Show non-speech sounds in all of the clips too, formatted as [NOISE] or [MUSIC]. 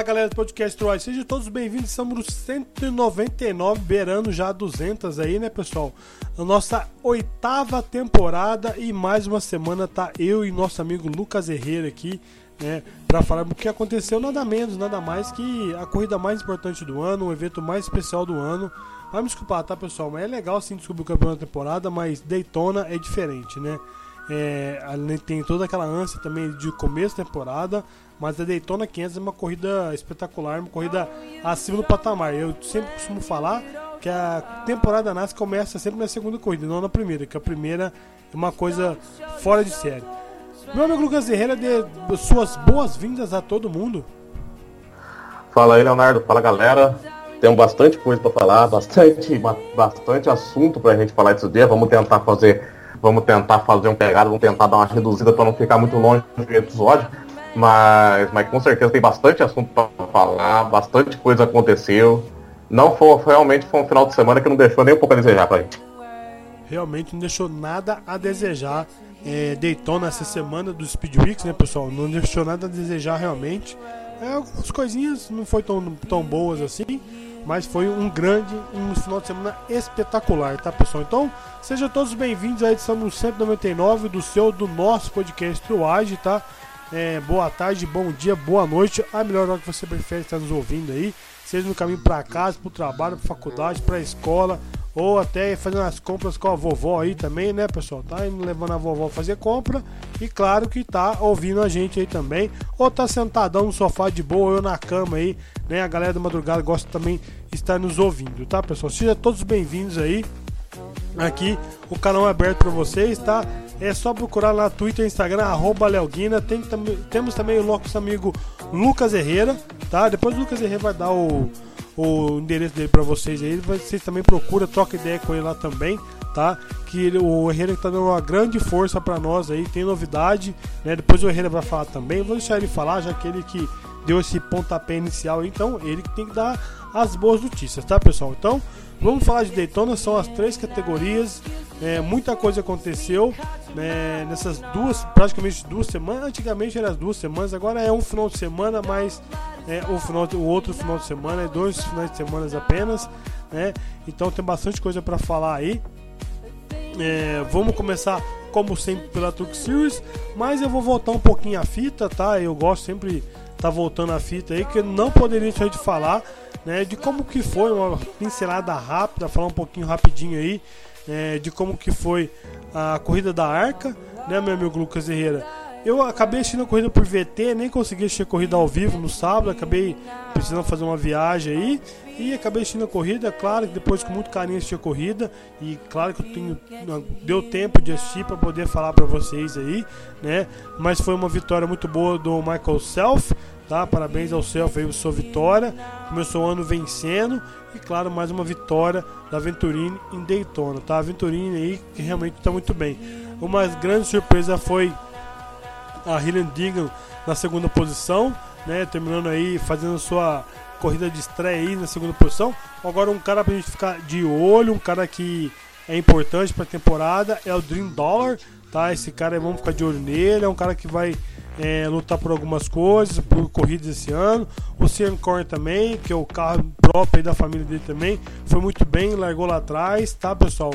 Fala galera do podcast Troy, sejam todos bem-vindos, estamos no 199, beirando já 200 aí, né pessoal? A nossa oitava temporada e mais uma semana tá eu e nosso amigo Lucas Herrera aqui, né? Pra falar o que aconteceu, nada menos, nada mais que a corrida mais importante do ano, o evento mais especial do ano. Vai me desculpar, tá pessoal? Mas é legal sim descobrir o campeão da temporada, mas Daytona é diferente, né? É, tem toda aquela ânsia também de começo da temporada, mas a Daytona 500 é uma corrida espetacular, uma corrida acima do patamar. Eu sempre costumo falar que a temporada NASCAR começa sempre na segunda corrida, não na primeira, que a primeira é uma coisa fora de série. Meu amigo Lucas Herrera, dê suas boas-vindas a todo mundo. Fala aí, Leonardo. Fala, galera. Tem bastante coisa para falar, bastante, bastante assunto para a gente falar esse dia. Vamos tentar fazer, vamos tentar fazer um pegado, vamos tentar dar uma reduzida para não ficar muito longe do episódio. Mas, mas com certeza tem bastante assunto para falar, bastante coisa aconteceu. Não foi, realmente foi um final de semana que não deixou nem um pouco a desejar pra gente. Realmente não deixou nada a desejar. É, Daytona essa semana do Speed Weeks, né, pessoal? Não deixou nada a desejar realmente. É, algumas coisinhas não foi tão, tão boas assim, mas foi um grande um final de semana espetacular, tá, pessoal? Então, sejam todos bem-vindos à edição 199 do seu, do nosso podcast Truage, tá? É, boa tarde, bom dia, boa noite, a melhor hora que você prefere estar nos ouvindo aí, seja no caminho para casa, para o trabalho, para faculdade, para a escola, ou até fazendo as compras com a vovó aí também, né, pessoal? Tá indo levando a vovó fazer compra e claro que tá ouvindo a gente aí também, ou tá sentadão no sofá de boa, ou na cama aí, né? A galera da madrugada gosta também de estar nos ouvindo, tá, pessoal? Sejam todos bem-vindos aí. Aqui o canal é aberto para vocês, tá? É só procurar lá no Twitter, Instagram, arroba Leoguina. Tem, tam, temos também o nosso amigo Lucas Herrera, tá? Depois o Lucas Herrera vai dar o, o endereço dele para vocês aí. Vocês também procuram, troca ideia com ele lá também, tá? Que ele, o Herrera está dando uma grande força para nós aí, tem novidade, né? Depois o Herrera vai falar também. Vou deixar ele falar, já que ele que deu esse pontapé inicial, então ele que tem que dar as boas notícias, tá, pessoal? Então, vamos falar de Daytona, são as três categorias. É, muita coisa aconteceu né, nessas duas, praticamente duas semanas. Antigamente eram as duas semanas, agora é um final de semana, mas é, o, final, o outro final de semana é dois finais de semana apenas. Né? Então tem bastante coisa para falar aí. É, vamos começar como sempre pela Truck Series, mas eu vou voltar um pouquinho a fita, tá? Eu gosto sempre tá voltando a fita aí que não poderia deixar de falar, né, de como que foi uma pincelada rápida, falar um pouquinho rapidinho aí é, de como que foi a corrida da Arca, né, meu amigo Lucas Herrera? Eu acabei assistindo a corrida por VT, nem consegui assistir a corrida ao vivo no sábado, acabei precisando fazer uma viagem aí e acabei assistindo a corrida, claro que depois com muito carinho assisti a corrida e claro que eu tenho deu tempo de assistir para poder falar para vocês aí, né? Mas foi uma vitória muito boa do Michael Self, tá? Parabéns ao Self aí, sua vitória. Começou o ano vencendo e claro, mais uma vitória da Venturini em Daytona, tá? A Venturini aí que realmente está muito bem. Uma grande surpresa foi a Hillen Digan na segunda posição, né? Terminando aí fazendo sua corrida de estreia aí na segunda posição. Agora um cara pra gente ficar de olho, um cara que é importante para a temporada é o Dream Dollar, tá? Esse cara vamos ficar de olho nele, é um cara que vai é, lutar por algumas coisas, por corridas esse ano. O Cian Corn também, que é o carro próprio da família dele também, foi muito bem, largou lá atrás, tá pessoal?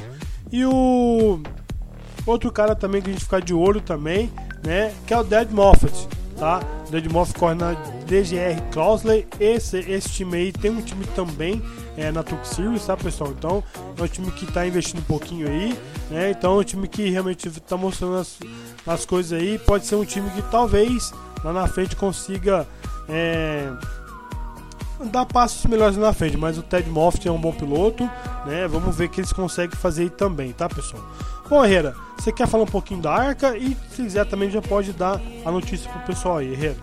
E o outro cara também que a gente ficar de olho também, né? Que é o Dead Moffat, tá? Dead Moffat corre na DGR Crossley. Esse, esse time aí tem um time também é, na Truck Series, tá pessoal? Então é um time que está investindo um pouquinho aí, né? Então é um time que realmente está mostrando as, as coisas aí. Pode ser um time que talvez lá na frente consiga é, dar passos melhores na frente, mas o Ted Moffitt é um bom piloto, né? Vamos ver o que eles conseguem fazer aí também, tá pessoal? Bom, Herrera, você quer falar um pouquinho da Arca e se quiser também já pode dar a notícia pro pessoal aí, Herrera.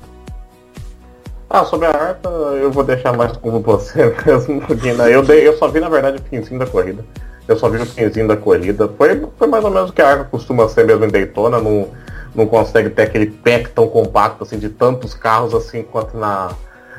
Ah, sobre a Arca, eu vou deixar mais com você [LAUGHS] mesmo, porque né, eu, dei, eu só vi na verdade o finzinho da corrida. Eu só vi o finzinho da corrida. Foi, foi mais ou menos o que a Arca costuma ser mesmo em Daytona, não, não consegue ter aquele pack tão compacto assim de tantos carros assim quanto na,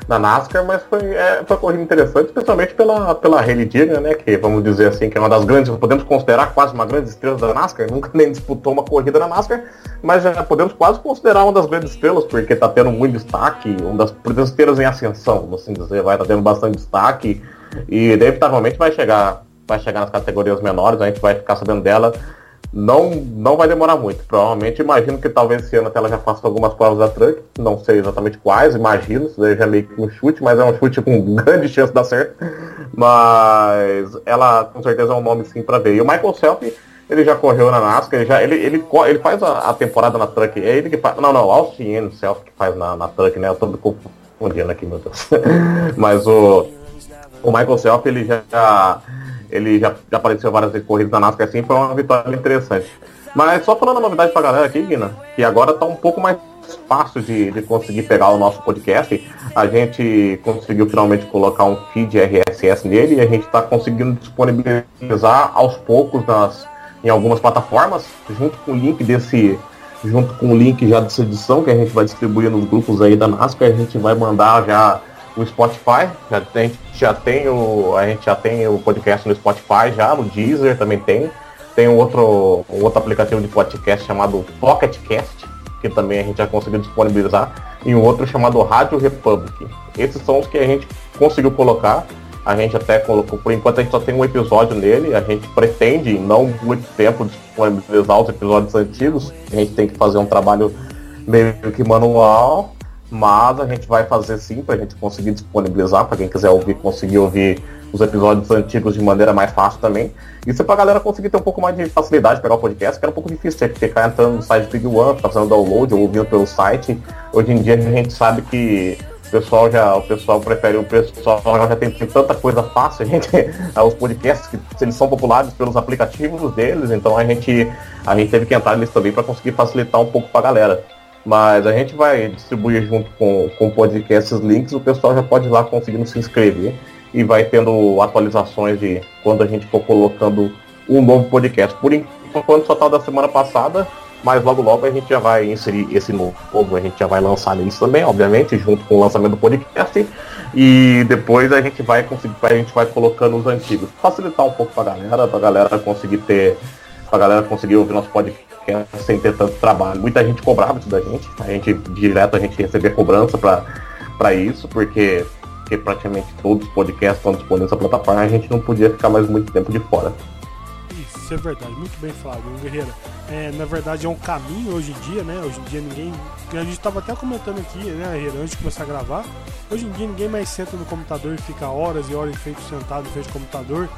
da NASCAR, mas foi, é, foi uma corrida interessante, especialmente pela, pela Haley Dillon, né, que vamos dizer assim, que é uma das grandes, podemos considerar quase uma grande estrela da NASCAR, nunca nem disputou uma corrida na NASCAR, mas já podemos quase considerar uma das grandes estrelas, porque está tendo muito destaque, uma das estrelas em ascensão, vamos assim dizer, vai tá tendo bastante destaque, e inevitavelmente vai chegar, vai chegar nas categorias menores, a gente vai ficar sabendo dela não, não vai demorar muito. Provavelmente imagino que talvez esse ano até ela já faça algumas provas da Truck. Não sei exatamente quais, imagino. Isso daí já é meio que um chute, mas é um chute com [LAUGHS] grande chance de dar certo. Mas ela com certeza é um nome sim para ver. E o Michael Self, ele já correu na NASCAR, ele, já, ele, ele, ele faz a, a temporada na Truck. É ele que faz. Não, não, Austin Self que faz na, na Truck, né? Eu tô confundindo aqui, meu Deus. [LAUGHS] mas o, o Michael Self, ele já ele já, já apareceu várias corridas na NASCAR assim, foi uma vitória interessante. Mas só falando a novidade pra galera aqui, Guina, que agora tá um pouco mais fácil de, de conseguir pegar o nosso podcast. A gente conseguiu finalmente colocar um feed RSS nele e a gente está conseguindo disponibilizar aos poucos nas, em algumas plataformas, junto com o link desse. Junto com o link já dessa edição que a gente vai distribuir nos grupos aí da NASCAR, a gente vai mandar já o Spotify, já tem, já tem o, a gente já tem o podcast no Spotify já, no Deezer também tem. Tem um outro, um outro aplicativo de podcast chamado PocketCast, que também a gente já conseguiu disponibilizar, e um outro chamado Rádio Republic. Esses são os que a gente conseguiu colocar. A gente até colocou, por enquanto a gente só tem um episódio nele, a gente pretende, não muito tempo, disponibilizar os episódios antigos. A gente tem que fazer um trabalho meio que manual, mas a gente vai fazer sim para a gente conseguir disponibilizar para quem quiser ouvir, conseguir ouvir os episódios antigos de maneira mais fácil também. Isso é para a galera conseguir ter um pouco mais de facilidade de pegar o podcast, que era um pouco difícil ter que ficar entrando no site do Big One, fazendo download ou ouvindo pelo site. Hoje em dia a gente sabe que o pessoal já, o pessoal prefere, o pessoal já tem, tem tanta coisa fácil, a [LAUGHS] gente, os podcasts que eles são populares pelos aplicativos deles, então a gente, a gente teve que entrar nisso também para conseguir facilitar um pouco para a galera. Mas a gente vai distribuir junto com, com o podcast os links, o pessoal já pode ir lá conseguindo se inscrever e vai tendo atualizações de quando a gente for colocando um novo podcast. Por enquanto só tá da semana passada, mas logo logo a gente já vai inserir esse novo, a gente já vai lançar isso também, obviamente, junto com o lançamento do podcast. E depois a gente vai conseguir, a gente vai colocando os antigos. Facilitar um pouco pra galera, pra galera conseguir ter. Pra galera conseguir ouvir nosso podcast sem ter tanto trabalho. Muita gente cobrava isso da gente, a gente direto a gente recebia cobrança para isso, porque, porque praticamente todos os podcasts estão disponíveis na plataforma, a gente não podia ficar mais muito tempo de fora. Isso é verdade, muito bem falado, Guerreira. É, na verdade é um caminho hoje em dia, né? Hoje em dia ninguém. A gente estava até comentando aqui, né, Guerreira, antes de começar a gravar. Hoje em dia ninguém mais senta no computador e fica horas e horas em frente sentado em frente ao computador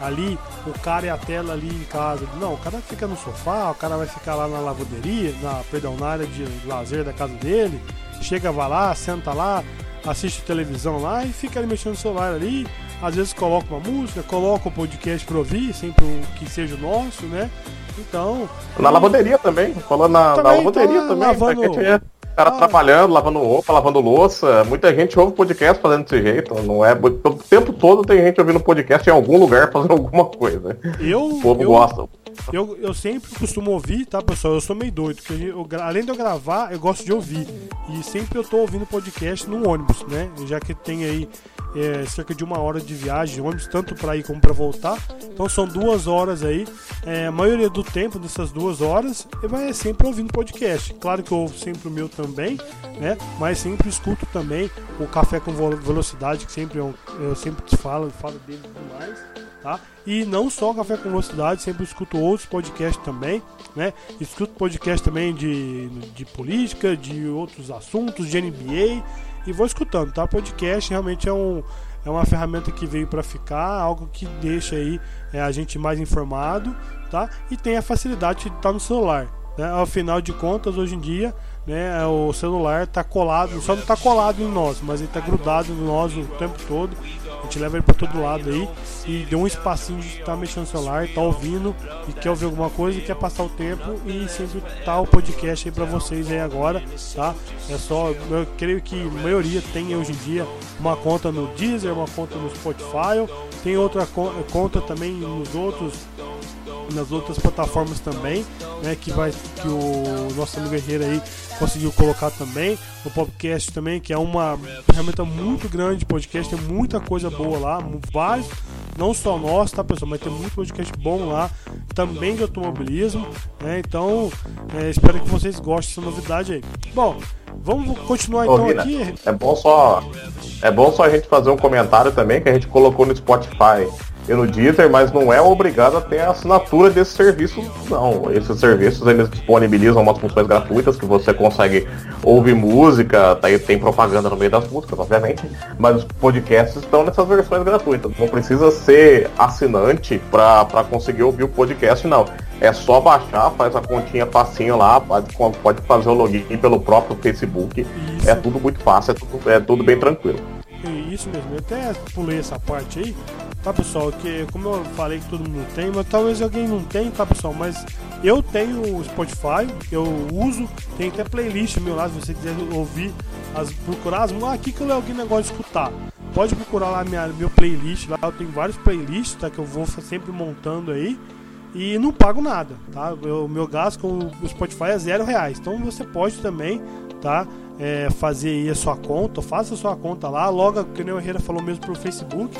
ali, o cara e a tela ali em casa. Não, o cara fica no sofá, o cara vai ficar lá na lavanderia, na, perdão, na área de lazer da casa dele, chega, vai lá, senta lá, assiste televisão lá e fica ali mexendo no celular ali. Às vezes coloca uma música, coloca o um podcast para ouvir, sempre que seja nosso, né? Então. Na lavanderia também, falando na, também, na lavanderia tá também. Lavando, cara ah. trabalhando, lavando roupa, lavando louça. Muita gente ouve podcast fazendo desse jeito. Não é. O tempo todo tem gente ouvindo podcast em algum lugar [LAUGHS] fazendo alguma coisa. Eu, o povo eu, gosta. Eu, eu sempre costumo ouvir, tá, pessoal? Eu sou meio doido, porque eu, além de eu gravar, eu gosto de ouvir. E sempre eu tô ouvindo podcast no ônibus, né? Já que tem aí é, cerca de uma hora de viagem ônibus, tanto para ir como para voltar. Então são duas horas aí. É, a maioria do tempo dessas duas horas vai sempre ouvindo podcast. Claro que eu ouvo sempre o meu também, né? Mas sempre escuto também o Café com Velocidade, que sempre eu, eu sempre te falo, falo dele demais. Tá? E não só Café com Velocidade, sempre escuto outros podcasts também, né? Escuto podcast também de, de política, de outros assuntos, de NBA, e vou escutando, tá? Podcast realmente é, um, é uma ferramenta que veio para ficar, algo que deixa aí é, a gente mais informado, tá? E tem a facilidade de estar no celular. Né? Afinal de contas, hoje em dia né, o celular está colado, só não está colado em nós, mas ele está grudado em nós o tempo todo. A gente leva ele para todo lado aí e deu um espacinho de estar tá mexendo no celular, tá ouvindo e quer ouvir alguma coisa, quer passar o tempo e sempre tá o podcast aí para vocês aí agora, tá? É só, eu creio que a maioria tem hoje em dia uma conta no Deezer, uma conta no Spotify, tem outra conta também nos outros nas outras plataformas também, né, que vai que o nosso amigo Guerreiro aí conseguiu colocar também. O podcast também, que é uma ferramenta muito grande de podcast, tem muita coisa boa lá, vários, não só nós, tá pessoal, mas tem muito podcast bom lá, também de automobilismo, né? Então, é, espero que vocês gostem dessa novidade aí. Bom, vamos continuar então Ô, aqui. É bom só é bom só a gente fazer um comentário também que a gente colocou no Spotify e no Deezer, mas não é obrigado a ter a assinatura desse serviço, não. Esses serviços eles disponibilizam umas funções gratuitas que você consegue ouvir música, tá, tem propaganda no meio das músicas, obviamente, mas os podcasts estão nessas versões gratuitas. Não precisa ser assinante para conseguir ouvir o podcast, não. É só baixar, faz a continha facinho lá, pode, pode fazer o login pelo próprio Facebook. É tudo muito fácil, é tudo, é tudo bem tranquilo. Isso mesmo, eu até pulei essa parte aí, tá pessoal? Que como eu falei que todo mundo tem, mas talvez alguém não tenha, tá pessoal? Mas eu tenho o Spotify, eu uso, tem até playlist meu lá, se você quiser ouvir, as, procurar as ah, aqui que o Léo gosta de escutar. Pode procurar lá minha meu playlist, lá eu tenho vários playlists, tá? Que eu vou sempre montando aí. E não pago nada, tá? O meu gasto com o Spotify é zero reais. Então você pode também, tá? É, fazer aí a sua conta, faça a sua conta lá, logo que o Herrera falou mesmo pro Facebook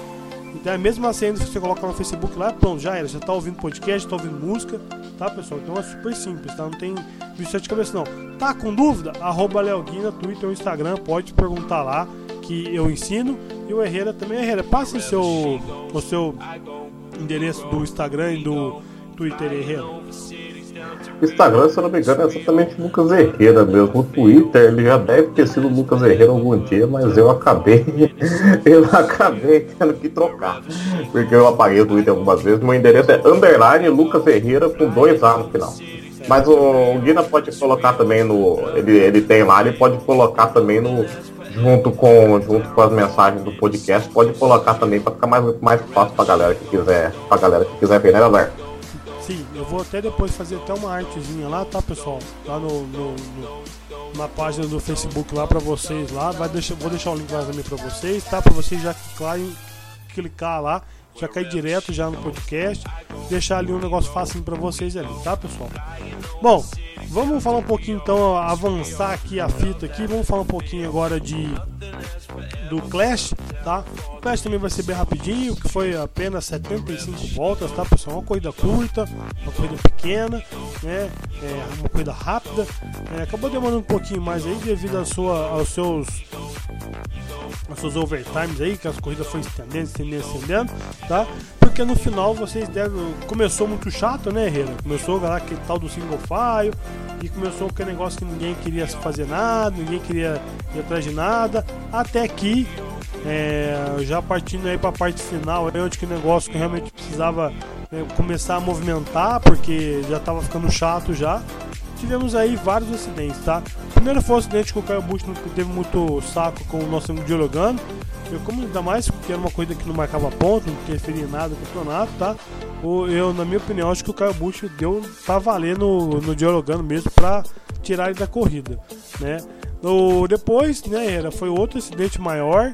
então é mesmo assim, que você coloca no Facebook lá, pronto, já era. Já tá ouvindo podcast, tá ouvindo música, tá, pessoal? Então é super simples, tá? Não tem bicho de cabeça, não. Tá com dúvida? Arroba Leoguina, Twitter ou Instagram, pode perguntar lá que eu ensino. E o Herrera também, Herrera, passa o seu, o seu endereço do Instagram e do Twitter, Herrera. Instagram, se eu não me engano, é exatamente Lucas Herrera mesmo. O Twitter, ele já deve ter sido Lucas Herrera algum dia, mas eu acabei. [LAUGHS] eu acabei tendo que trocar. Porque eu apaguei o Twitter algumas vezes. Meu endereço é underline Lucas Herrera com dois A no final. Mas o, o Guina pode colocar também no. Ele, ele tem lá, ele pode colocar também no. Junto com, junto com as mensagens do podcast, pode colocar também para ficar mais, mais fácil pra galera que quiser. Pra galera que quiser ver, né, galera? Sim, eu vou até depois fazer até uma artezinha lá, tá pessoal? Lá no, no, no na página do Facebook lá pra vocês lá. Vai deixar, vou deixar o link lá também pra vocês, tá? Pra vocês já clicarem, clicar lá, já cair direto já no podcast. Deixar ali um negócio fácil pra vocês ali, tá pessoal? Bom, vamos falar um pouquinho então, avançar aqui a fita aqui. Vamos falar um pouquinho agora de do Clash, tá? O Clash também vai ser bem rapidinho, que foi apenas 75 voltas, tá, pessoal? Uma corrida curta, uma corrida pequena, né? É, uma corrida rápida. É, acabou demorando um pouquinho mais aí devido à sua, aos seus aos seus overtimes aí, que as corridas foram estendendo, estendendo, estendendo, tá? Porque no final vocês devem. Começou muito chato, né, Herrera? Começou lá aquele tal do single file, e começou aquele negócio que ninguém queria fazer nada, ninguém queria ir atrás de nada, até que é, já partindo aí para a parte final, aí onde que o negócio que realmente precisava né, começar a movimentar, porque já estava ficando chato já. Tivemos aí vários acidentes, tá? Primeiro foi o acidente que o Caio Bush não teve muito saco com o nosso amigo dialogando. Eu, como ainda mais porque era uma corrida que não marcava ponto, não interferia em nada no campeonato, tá? Eu, na minha opinião, acho que o Caio Bush deu, tá valendo no, dialogando mesmo para tirar ele da corrida, né? No, depois, né, era, foi outro acidente maior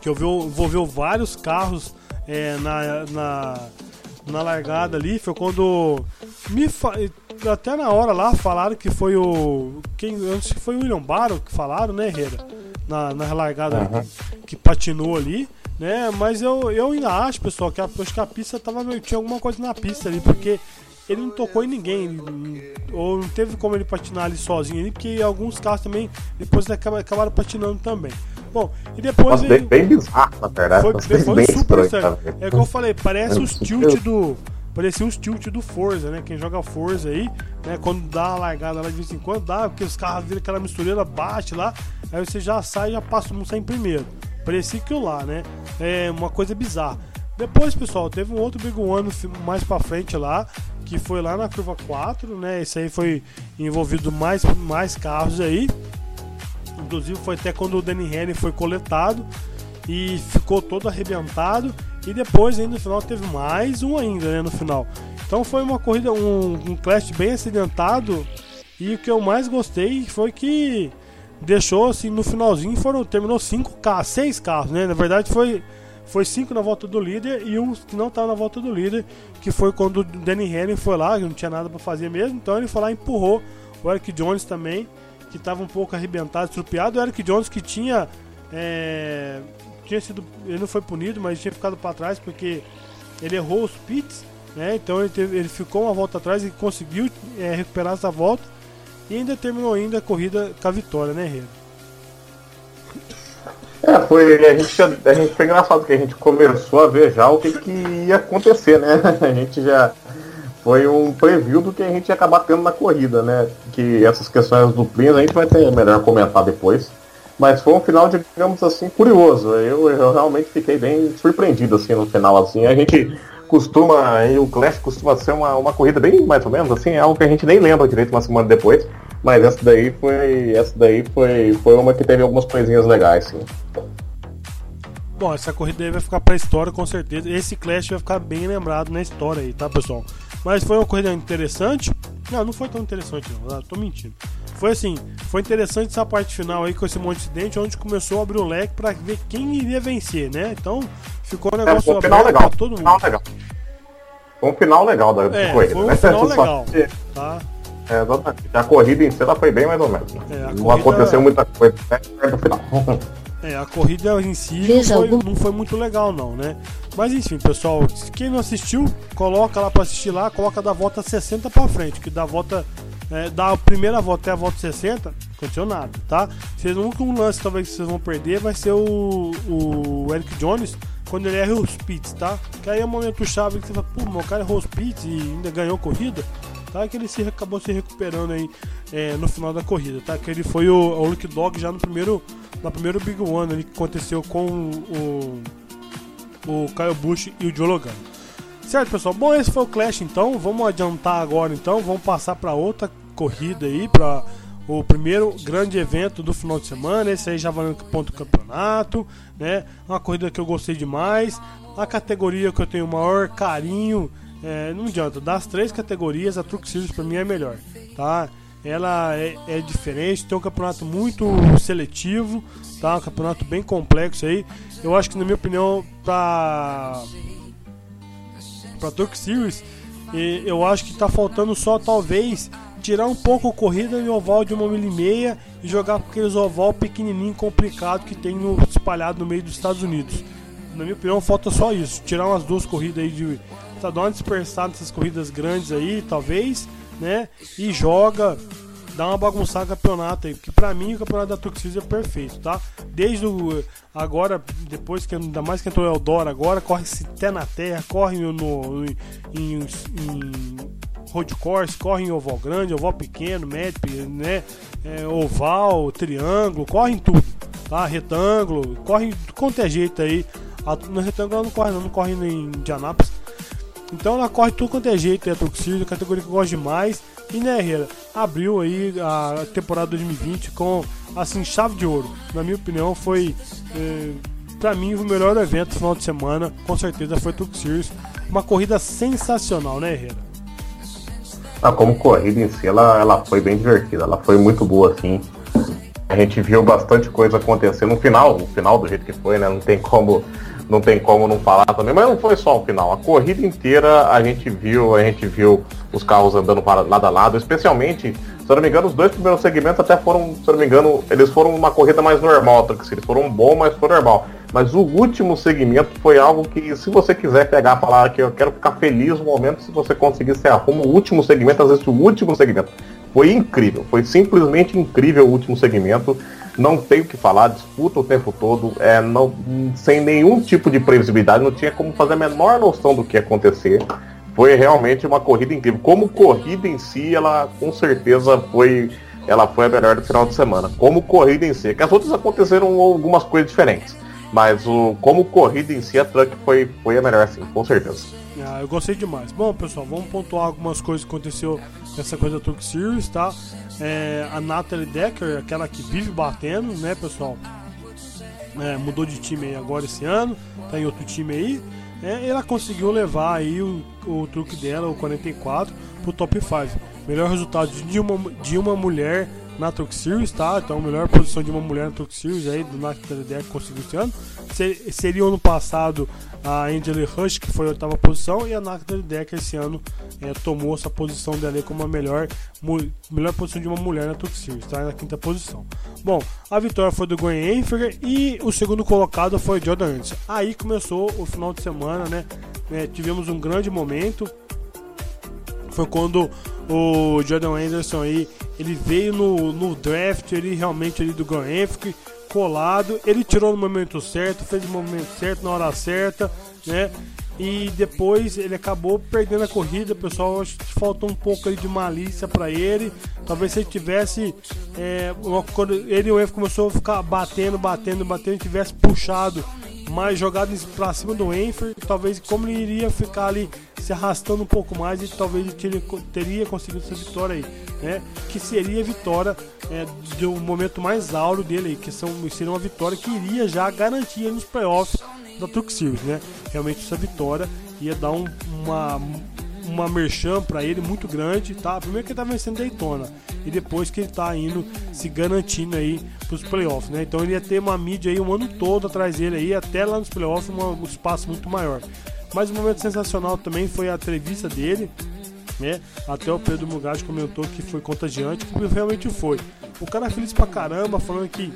que envolveu vários carros é, na, na, na largada ali. Foi quando me fa... até na hora lá falaram que foi o quem antes foi o William Barrow que falaram, né, Herrera, na, na largada uhum. que, que, patinou ali. Né, mas eu, eu ainda acho, pessoal, que a, acho que a pista tava tinha alguma coisa na pista ali, porque ele não tocou em ninguém, ou não teve como ele patinar ali sozinho ali, porque alguns carros também depois acabaram patinando também. Bom, e depois. Nossa, ele... bem, bizarro, na verdade. Foi, foi, foi super sério. É igual eu falei, parece os tilt do. Parecia os tilt do Forza, né? Quem joga Forza aí, né? Quando dá a largada lá de vez em quando, dá, porque os carros viram aquela mistureira, bate lá, aí você já sai e já passa um sem primeiro. Parecia aquilo lá, né? É uma coisa bizarra. Depois, pessoal, teve um outro Big One mais pra frente lá, que foi lá na curva 4, né? Esse aí foi envolvido mais, mais carros aí. Inclusive foi até quando o Danny Henry foi coletado e ficou todo arrebentado. E depois ainda no final teve mais um ainda, né? No final. Então foi uma corrida, um, um clash bem acidentado. E o que eu mais gostei foi que deixou assim no finalzinho foram terminou cinco carros, seis carros, né? Na verdade foi foi cinco na volta do líder e um que não estava na volta do líder, que foi quando o Danny Henry foi lá, que não tinha nada para fazer mesmo, então ele foi lá e empurrou O Eric Jones também, que estava um pouco arrebentado, estrupiado. O Eric Jones que tinha. É, tinha sido. Ele não foi punido, mas tinha ficado para trás porque ele errou os pits. Né? Então ele, teve, ele ficou uma volta atrás e conseguiu é, recuperar essa volta. E ainda terminou ainda a corrida com a vitória, né, Herrera? É, foi, a gente, a gente foi engraçado que a gente começou a ver já o que, que ia acontecer, né? [LAUGHS] A gente já foi um preview do que a gente ia acabar tendo na corrida, né? Que essas questões duplinhas a gente vai ter melhor comentar depois. Mas foi um final, digamos assim, curioso. Eu, eu realmente fiquei bem surpreendido assim no final. Assim, a gente costuma, e o Clash costuma ser uma, uma corrida bem mais ou menos assim, é algo que a gente nem lembra direito uma semana depois. Mas essa daí foi. Essa daí foi, foi uma que teve algumas coisinhas legais, sim. Bom, essa corrida aí vai ficar pra história com certeza. Esse Clash vai ficar bem lembrado na história aí, tá pessoal? Mas foi uma corrida interessante. Não, não foi tão interessante não, ah, tô mentindo. Foi assim, foi interessante essa parte final aí com esse monte de acidente, onde começou a abrir o leque para ver quem iria vencer, né? Então ficou um negócio é, foi um final legal, todo mundo. Final legal. Foi um final legal da é, corrida, foi um né? Final legal, tá? É, exatamente. A corrida em si ela foi bem mais ou menos. Né? É, não corrida... aconteceu muita coisa até no final. [LAUGHS] É, a corrida em si não foi, não foi, muito legal não, né? Mas enfim, pessoal, quem não assistiu, coloca lá para assistir lá, coloca da volta 60 para frente, que da volta é, da primeira volta até a volta 60, não aconteceu nada, tá? Vocês, o único lance talvez que vocês vão perder vai ser o, o Eric Jones quando ele erra os pits, tá? Que aí é o momento chave que você fala, pô, meu cara errou os pits e ainda ganhou corrida tá? Que ele se, acabou se recuperando aí é, no final da corrida, tá? Que ele foi o, o Luke Dog já no primeiro, na primeiro Big One ali, que aconteceu com o, o Kyle Busch e o Joe. Certo, pessoal? Bom, esse foi o Clash então. Vamos adiantar agora então, vamos passar para outra corrida aí, para o primeiro grande evento do final de semana. Esse aí já valendo ponto campeonato, né? Uma corrida que eu gostei demais. A categoria que eu tenho o maior carinho é, não adianta, das três categorias, a Truck Series para mim é melhor, tá? Ela é, é, diferente, tem um campeonato muito seletivo, tá? Um campeonato bem complexo aí. Eu acho que, na minha opinião, para para Truck Series, eu acho que tá faltando só talvez tirar um pouco a corrida de oval de uma milha e meia e jogar com aqueles oval pequenininho complicado que tem no, espalhado no meio dos Estados Unidos. Na minha opinião, falta só isso, tirar umas duas corridas aí de tá dando uma dispersada nessas corridas grandes aí, talvez, né? E joga, dá uma bagunçada no campeonato aí, porque pra mim o campeonato da Tuxis é perfeito, tá? Desde o, agora, depois que ainda mais que entrou o Eldora agora, corre-se até na terra, corre no, no em, em road course, corre em oval grande, oval pequeno, médio, né? É, oval, triângulo, corre em tudo, tá? Retângulo, corre quanto é jeito aí. No retângulo não corre não, não corre em Indianápolis. Então ela corre tudo quanto é jeito, é Tuxedo, categoria que eu gosto demais. E né, Herrera, abriu aí a temporada 2020 com assim chave de ouro. Na minha opinião, foi é, para mim o melhor evento do final de semana, com certeza foi Truck Series. Uma corrida sensacional, né, Herrera? Ah, como corrida em si, ela, ela foi bem divertida, ela foi muito boa, assim. A gente viu bastante coisa acontecer no final, no final do jeito que foi, né? Não tem como não tem como não falar também, mas não foi só o final. A corrida inteira a gente viu, a gente viu os carros andando para lado a lado, especialmente, se eu não me engano, os dois primeiros segmentos até foram, se eu não me engano, eles foram uma corrida mais normal, eles foram bom, mas foi normal. Mas o último segmento foi algo que, se você quiser pegar e falar que eu quero ficar feliz no momento, se você conseguir ser arruma o último segmento, às vezes o último segmento. Foi incrível, foi simplesmente incrível o último segmento não tem o que falar, disputa o tempo todo, é, não, sem nenhum tipo de previsibilidade, não tinha como fazer a menor noção do que ia acontecer. Foi realmente uma corrida incrível. Como corrida em si, ela com certeza foi, ela foi a melhor do final de semana. Como corrida em si, que as outras aconteceram algumas coisas diferentes. Mas o, como corrida em si, a Truck foi, foi a melhor, sim, com certeza. Ah, eu gostei demais. Bom, pessoal, vamos pontuar algumas coisas que aconteceu nessa coisa da Truck Series, tá? É, a Natalie Decker, aquela que vive batendo, né, pessoal? É, mudou de time aí agora esse ano, tá em outro time aí. É, ela conseguiu levar aí o, o truque dela, o 44, pro top 5. Melhor resultado de uma, de uma mulher na Truck Series, tá? Então, a melhor posição de uma mulher na Truck Series aí do Natalie Deck conseguiu esse ano. Seria ano passado a Angela Rush, que foi a oitava posição, e a Natalie Deck esse ano é, tomou essa posição dela como a melhor, melhor posição de uma mulher na Truck Series, tá? Na quinta posição. Bom, a vitória foi do Gwen Enfinger e o segundo colocado foi Jordan Anderson. Aí começou o final de semana, né? É, tivemos um grande momento. Foi quando o Jordan Anderson aí, ele veio no, no draft, ele realmente ali do Enfinger, colado, ele tirou no momento certo, fez no momento certo, na hora certa, né? E depois ele acabou perdendo a corrida. Pessoal, acho que faltou um pouco de malícia para ele. Talvez se ele tivesse. É, quando ele e o Evo começou a ficar batendo, batendo, batendo, tivesse puxado mais jogado para cima do Enfer, talvez como ele iria ficar ali se arrastando um pouco mais e talvez ele teria, teria conseguido essa vitória aí, né? Que seria a vitória é, do momento mais áureo dele aí, que são, seria uma vitória que iria já garantir nos playoffs da Truck Series, né? Realmente essa vitória ia dar um, uma uma merchan para ele muito grande, tá? Primeiro que ele tá vencendo Daytona e depois que ele tá indo se garantindo aí pros playoffs, né? Então ele ia ter uma mídia aí um ano todo atrás dele aí, até lá nos playoffs um espaço muito maior. Mas um momento sensacional também foi a entrevista dele, né? Até o Pedro Mugato comentou que foi contagiante, que realmente foi. O cara é feliz pra caramba, falando que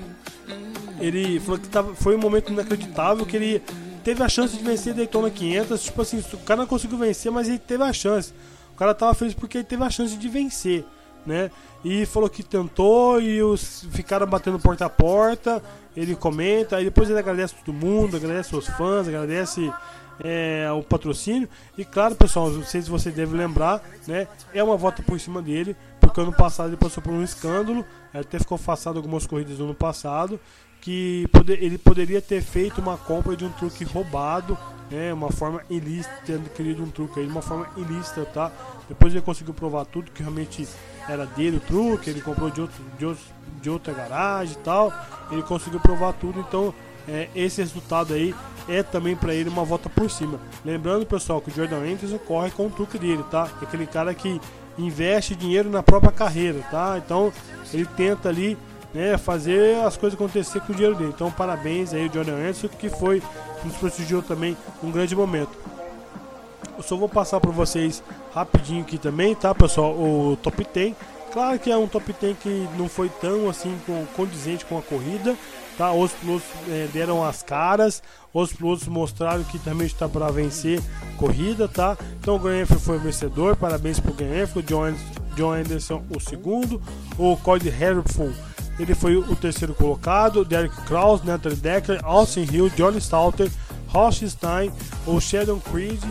ele falou que tava, foi um momento inacreditável que ele teve a chance de vencer Daytona 500. Tipo assim, o cara não conseguiu vencer, mas ele teve a chance. O cara tava feliz porque ele teve a chance de vencer, né? E falou que tentou e os ficaram batendo porta a porta. Ele comenta, aí depois ele agradece todo mundo, agradece os fãs, agradece é, o patrocínio. E claro, pessoal, não sei se você deve lembrar, né? É uma volta por cima dele, porque ano passado ele passou por um escândalo, até ficou afastado algumas corridas no ano passado que poder, ele poderia ter feito uma compra de um truque roubado, né, uma forma ilícita, tendo querido um truque aí, uma forma ilícita, tá? Depois ele conseguiu provar tudo que realmente era dele o truque, ele comprou de, outro, de, outro, de outra garagem e tal, ele conseguiu provar tudo, então é, esse resultado aí é também para ele uma volta por cima. Lembrando, pessoal, que o Jordan Anderson corre com o truque dele, tá? Aquele cara que investe dinheiro na própria carreira, tá? Então ele tenta ali né, fazer as coisas acontecer com o dinheiro dele. Então, parabéns aí, Jordan Anderson, que foi, nos prestigiou também um grande momento. Eu só vou passar para vocês rapidinho aqui também, tá, pessoal? O top 10. Claro que é um top 10 que não foi tão assim condizente com a corrida, tá? Os pilotos é, deram as caras, os pilotos mostraram que também está para vencer corrida, tá? Então o Graham foi o vencedor, parabéns para o Graham, o John, John Anderson o segundo, o Cody Harrison ele foi o terceiro colocado. Derek Kraus, Natalie Decker, Austin Hill, Johnny Stalter, Ross Stein, o Sheldon Creed,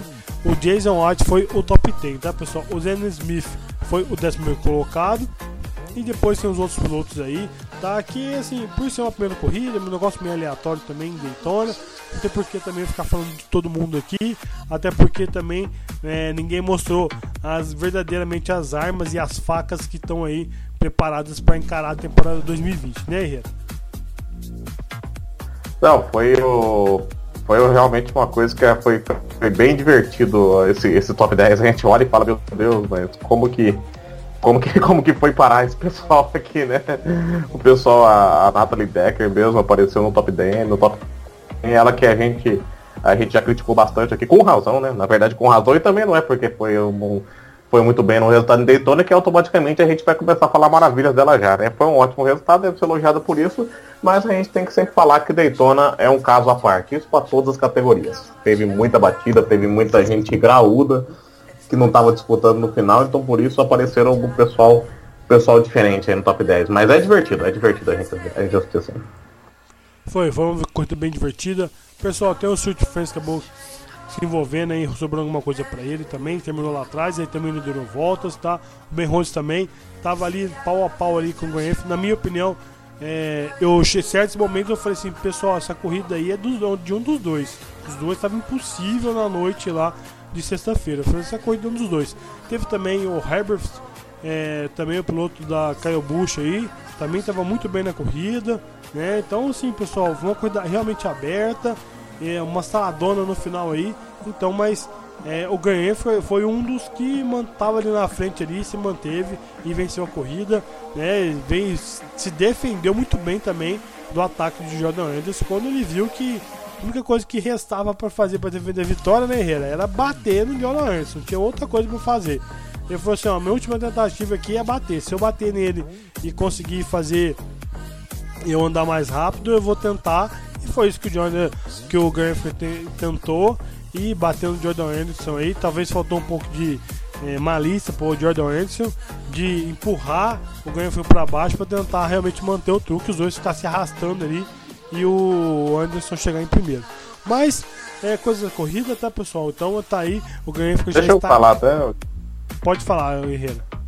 o Jason White foi o top 10, tá pessoal? O Zen Smith foi o décimo colocado. E depois tem os outros pilotos aí, tá? Que assim, por ser uma primeira corrida, um negócio meio aleatório também em Daytona. Até porque também ficar falando de todo mundo aqui. Até porque também é, ninguém mostrou as verdadeiramente as armas e as facas que estão aí preparadas para encarar a temporada 2020, né, Herrera? Não, foi o. Foi realmente uma coisa que foi, foi bem divertido esse, esse top 10. A gente olha e fala, meu Deus, mas como que. Como que, [LAUGHS] como que foi parar esse pessoal aqui, né? O pessoal, a, a Natalie Decker mesmo apareceu no top 10, no top ela que a gente a gente já criticou bastante aqui, com razão, né? Na verdade, com razão, e também não é porque foi um, foi muito bem no resultado em Daytona, que automaticamente a gente vai começar a falar maravilhas dela já, né? Foi um ótimo resultado, deve ser elogiado por isso, mas a gente tem que sempre falar que Daytona é um caso à parte, isso para todas as categorias. Teve muita batida, teve muita gente graúda que não estava disputando no final, então por isso apareceram algum pessoal, pessoal diferente aí no top 10. Mas é divertido, é divertido a gente, a gente assistir assim. Foi, foi uma corrida bem divertida. Pessoal, tem o Friends que acabou se envolvendo aí, sobrando alguma coisa para ele também, terminou lá atrás, aí também não deu voltas, tá? O Ben Rhodes também tava ali pau a pau ali com o Goiânia. Na minha opinião, é, eu em certos momentos eu falei assim, pessoal, essa corrida aí é do, de um dos dois. Os dois estavam impossível na noite lá de sexta-feira. Eu falei, essa corrida é um dos dois. Teve também o Herbert, é, também o piloto da Kyle Busch aí, também estava muito bem na corrida, né? Então, assim, pessoal, uma corrida realmente aberta é, uma saladona no final aí. Então, mas é, o Ganhei foi, foi um dos que estava ali na frente ali, se manteve e venceu a corrida, né? Se defendeu muito bem também do ataque de Jordan Anderson quando ele viu que a única coisa que restava para fazer para defender a vitória, né, Herrera, era bater no Jordan Anderson, tinha outra coisa para fazer. Ele falou assim: ó, minha última tentativa aqui é bater. Se eu bater nele e conseguir fazer eu andar mais rápido, eu vou tentar. E foi isso que o Jordan, que o Ganfrey tentou e bateu no Jordan Anderson aí. Talvez faltou um pouco de é, malícia pro Jordan Anderson de empurrar o Ganfrey para baixo para tentar realmente manter o truque, os dois ficar se arrastando ali e o Anderson chegar em primeiro. Mas é coisa da corrida, tá pessoal? Então tá aí o Ganfrey já Deixa está... eu falar até. Pode falar, Herrera.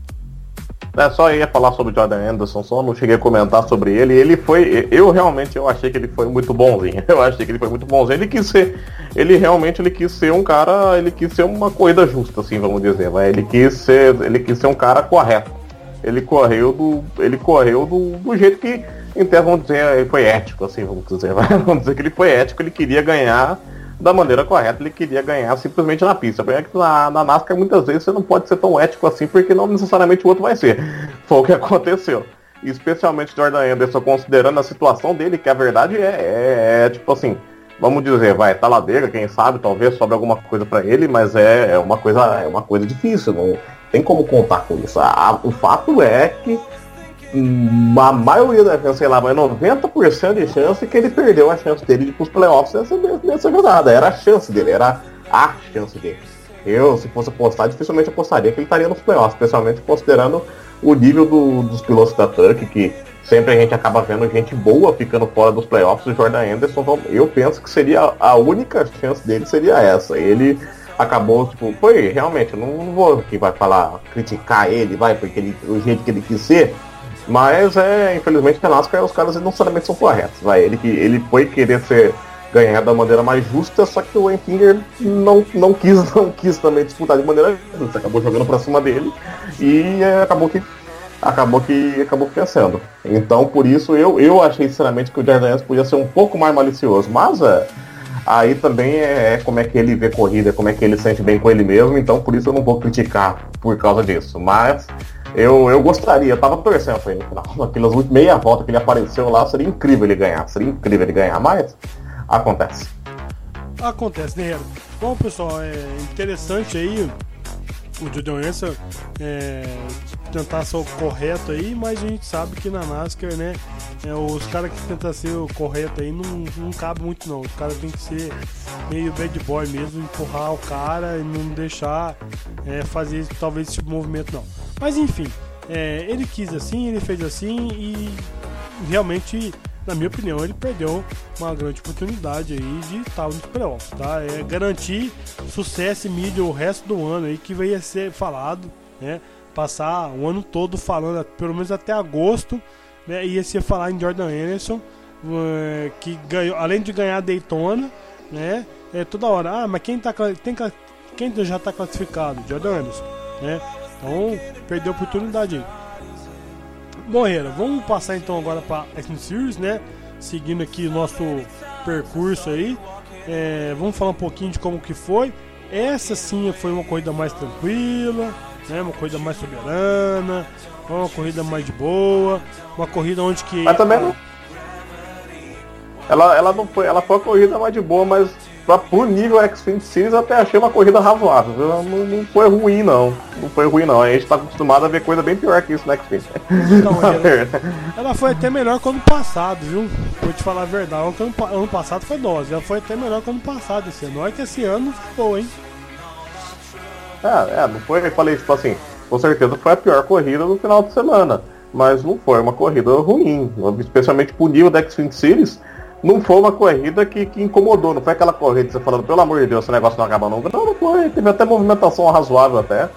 É, só ia falar sobre o Jordan Anderson, só não cheguei a comentar sobre ele. Ele foi, eu realmente eu achei que ele foi muito bonzinho. [LAUGHS] Eu achei que ele foi muito bonzinho. Ele quis ser, ele realmente ele quis ser um cara, ele quis ser uma corrida justa, assim, vamos dizer. Mas ele quis ser, ele quis ser um cara correto. Ele correu do, ele correu do, do jeito que, então vamos dizer, ele foi ético, assim, vamos dizer. [LAUGHS] Vamos dizer que ele foi ético. Ele queria ganhar da maneira correta, ele queria ganhar simplesmente na pista. Porque na, na NASCAR muitas vezes você não pode ser tão ético assim, porque não necessariamente o outro vai ser. [LAUGHS] Foi o que aconteceu. Especialmente Jordan Anderson, considerando a situação dele, que a verdade é, é, é tipo assim, vamos dizer, vai, taladeira, quem sabe, talvez sobre alguma coisa para ele, mas é, é, uma coisa, é uma coisa difícil, não tem como contar com isso. A, o fato é que a maioria da chance, sei lá, mas 90% de chance que ele perdeu a chance dele de ir pros playoffs nessa, nessa jornada. Era a chance dele, era a chance dele. Eu, se fosse apostar, dificilmente apostaria que ele estaria nos playoffs, especialmente considerando o nível do, dos pilotos da Turk, que sempre a gente acaba vendo gente boa ficando fora dos playoffs. O Jordan Anderson, eu penso que seria a única chance dele seria essa. Ele acabou, tipo, foi realmente, não, não vou que vai falar, criticar ele, vai, porque ele, o jeito que ele quis ser, mas é, infelizmente, a NASCAR os caras não necessariamente são corretos. Vai. Ele, ele foi querer ser ganhar da maneira mais justa, só que o Enfinger não, não, quis, [LAUGHS] não quis também disputar de maneira justa. Acabou jogando pra cima dele e é, acabou que acabou que acabou vencendo. Então por isso eu, eu achei sinceramente que o Jordan podia ser um pouco mais malicioso. Mas é, aí também é, é, como é que ele vê corrida, como é que ele sente bem com ele mesmo, então por isso eu não vou criticar por causa disso. Mas eu, eu gostaria, eu tava torcendo ele no final. [LAUGHS] Naquelas meia volta que ele apareceu lá, seria incrível ele ganhar. Seria incrível ele ganhar, mas acontece. Acontece, né, Bom, pessoal, é interessante aí o Jordan Anderson é, tentar ser o correto aí, mas a gente sabe que na NASCAR, né, é, os caras que tentam ser o correto aí não, não cabe muito não. Os caras tem que ser meio bad boy mesmo, empurrar o cara e não deixar é, fazer talvez esse movimento não. Mas enfim, é, ele quis assim, ele fez assim e realmente, na minha opinião, ele perdeu uma grande oportunidade aí de estar nos playoffs, tá? É garantir sucesso e mídia o resto do ano aí que vai ser falado, né? Passar o ano todo falando, pelo menos até agosto, né? Ia ser falar em Jordan Anderson, uh, que ganhou, além de ganhar Daytona, né? É toda hora, ah, mas quem, tá, tem, quem já está classificado? Jordan Anderson, né? Então, perdeu a oportunidade aí. Morreira, vamos passar então agora para X Series, né? Seguindo aqui o nosso percurso aí. É, vamos falar um pouquinho de como que foi. Essa sim foi uma corrida mais tranquila, né? Uma corrida mais soberana, uma corrida mais de boa, uma corrida onde que. Mas também não. Ela, ela não foi, ela foi uma corrida mais de boa, mas pra, pro nível X-Fin Series eu até achei uma corrida razoável. Não, não, foi ruim não. Não foi ruim não. A gente tá acostumado a ver coisa bem pior que isso no X-Fin. [LAUGHS] ela, ela foi até melhor que ano passado, viu? Vou te falar a verdade. Ano, ano passado foi dose. Ela foi até melhor que ano passado esse ano. Olha que esse ano ficou, hein? É, é, não foi, eu falei, tipo assim, com certeza foi a pior corrida do final de semana. Mas não foi uma corrida ruim. Especialmente pro nível da X-Fin Series não foi uma corrida que, que, incomodou, não foi aquela corrida você falando, pelo amor de Deus, esse negócio não acaba nunca. Não, não foi, teve até movimentação razoável até.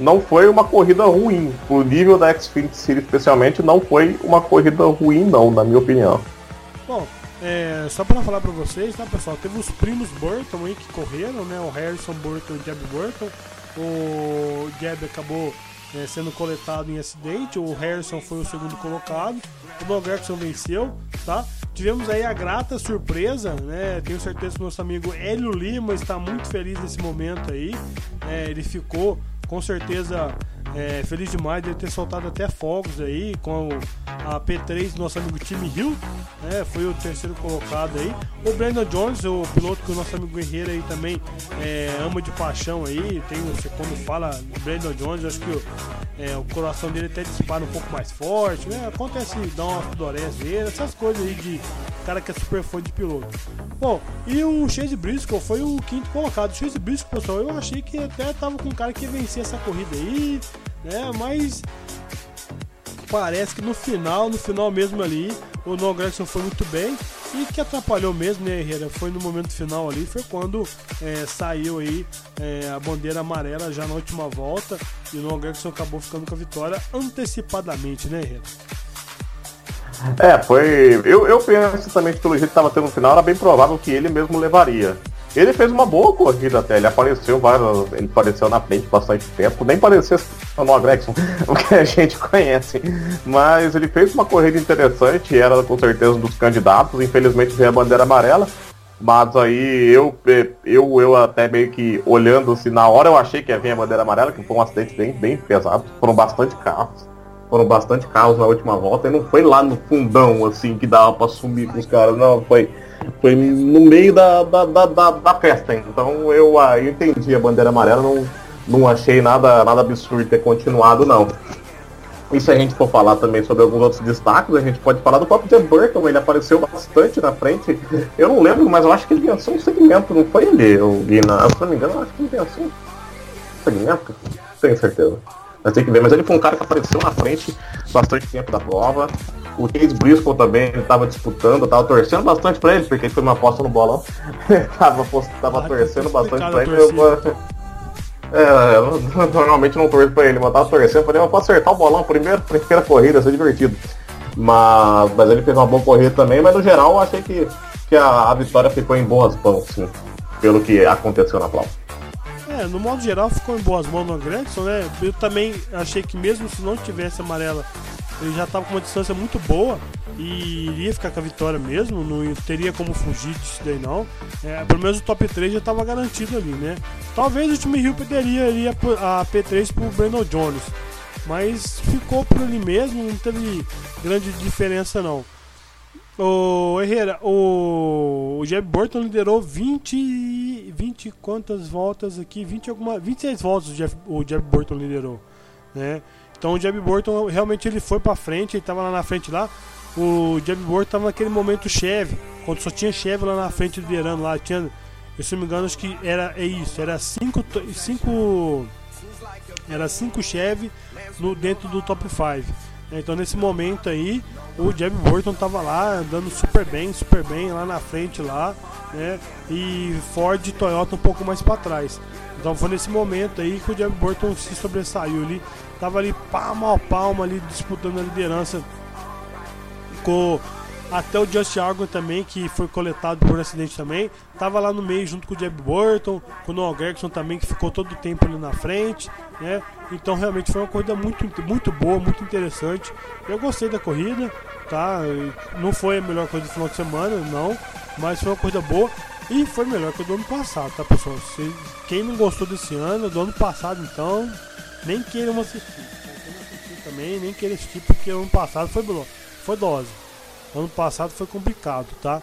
Não foi uma corrida ruim. O nível da Xfinity Series especialmente não foi uma corrida ruim não, na minha opinião. Bom, é, só para falar para vocês, tá pessoal, teve os primos Burton aí que correram, né? O Harrison Burton e o Jeb Burton. O Jeb acabou é, sendo coletado em acidente, o Harrison foi o segundo colocado, o Don venceu, tá? tivemos aí a grata surpresa, né? Tenho certeza que o nosso amigo Hélio Lima está muito feliz nesse momento aí. É, ele ficou com certeza é, feliz demais de ter soltado até fogos aí com a P3 do nosso amigo Time Hill, né, foi o terceiro colocado aí. O Brandon Jones, o piloto que o nosso amigo Guerreiro aí também é, ama de paixão aí. Tem, quando fala Brandon Jones, acho que o, é, o coração dele até dispara um pouco mais forte, né? Acontece dar uma sudorese dele, essas coisas aí de cara que é super fã de piloto. Bom, e o Chase Briscoe foi o quinto colocado. O Chase Briscoe, pessoal, eu achei que até tava com um cara que ia vencer essa corrida aí, né? Mas parece que no final, no final mesmo ali, o Noah Gregson foi muito bem e que atrapalhou mesmo, né, Herrera? Foi no momento final ali, foi quando é, saiu aí é, a bandeira amarela já na última volta e o Noah Gregson acabou ficando com a vitória antecipadamente, né, Herrera? É, foi. Eu, eu penso também que pelo jeito que estava tendo no final, era bem provável que ele mesmo levaria. Ele fez uma boa corrida até, ele apareceu várias, ele apareceu na frente bastante tempo, nem parecia no Gregson, [LAUGHS] o que a gente conhece. Mas ele fez uma corrida interessante, era com certeza um dos candidatos, infelizmente veio a bandeira amarela. Mas aí eu, eu, eu até meio que olhando assim, na hora eu achei que ia vir a bandeira amarela, que foi um acidente bem, bem pesado, foram bastante carros. Foram bastante carros na última volta, e não foi lá no fundão assim que dava pra sumir com os caras, não, foi foi no meio da, da, da, da, da festa. Então eu, ah, eu entendi a bandeira amarela, não, não achei nada, nada absurdo ter continuado, não. E se a gente for falar também sobre alguns outros destaques, a gente pode falar do próprio Jim Burton, ele apareceu bastante na frente. Eu não lembro, mas eu acho que ele venceu um segmento, não foi ele, o Guina? Se não me engano, eu acho que ele venceu um segmento, tenho certeza. Mas tem que ver, mas ele foi um cara que apareceu na frente bastante tempo da prova. O Chase Briscoe também estava disputando, estava torcendo bastante para ele, porque ele foi uma aposta no bolão. [LAUGHS] tava, tava ah, torcendo bastante para ele. Eu, [LAUGHS] é, eu normalmente não torço para ele, mas tava torcendo, falei, eu posso acertar o bolão primeiro, primeira corrida, ser divertido. Mas, mas ele fez uma boa corrida também, mas no geral eu achei que, que a, a vitória ficou em boas mãos, sim, pelo que aconteceu na prova. É, no modo geral ficou em boas mãos no Gregson, né? Eu também achei que mesmo se não tivesse amarela ele já estava com uma distância muito boa e iria ficar com a vitória mesmo, não teria como fugir disso daí não. É, pelo menos o top 3 já estava garantido ali, né? Talvez o time Rio perderia ali a, a P3 pro Brandon Jones, mas ficou por ali mesmo, não teve grande diferença não. O Herrera, o, o Jeb Burton liderou 20 20 quantas voltas aqui? 20 alguma 26 voltas o Jeff, o Jeb Burton liderou, né? Então o Jeb Burton realmente ele foi para frente, ele tava lá na frente lá. O Jeb Burton tava naquele momento Chevy, quando só tinha Chevy lá na frente liderando lá, tinha, eu se não me engano, acho que era é isso, era cinco, cinco era cinco Chevy no dentro do top 5. Então nesse momento aí, o Jeb Burton tava lá andando super bem, super bem lá na frente lá, né? E Ford e Toyota um pouco mais para trás. Então foi nesse momento aí que o Jeb Burton se sobressaiu ali Tava ali palmo a palmo ali disputando a liderança com até o Just Argon também, que foi coletado por acidente também. Tava lá no meio junto com o Jeb Burton, com o Noah Gregson também, que ficou todo o tempo ali na frente, né? Então realmente foi uma corrida muito, muito boa, muito interessante. Eu gostei da corrida, tá? Não foi a melhor coisa do final de semana, não, mas foi uma corrida boa. E foi melhor que o do ano passado, tá pessoal? Se, quem não gostou desse ano, do ano passado então, nem queiram assistir. assistir também, nem queiram assistir, porque ano passado foi, foi dose. Ano passado foi complicado, tá?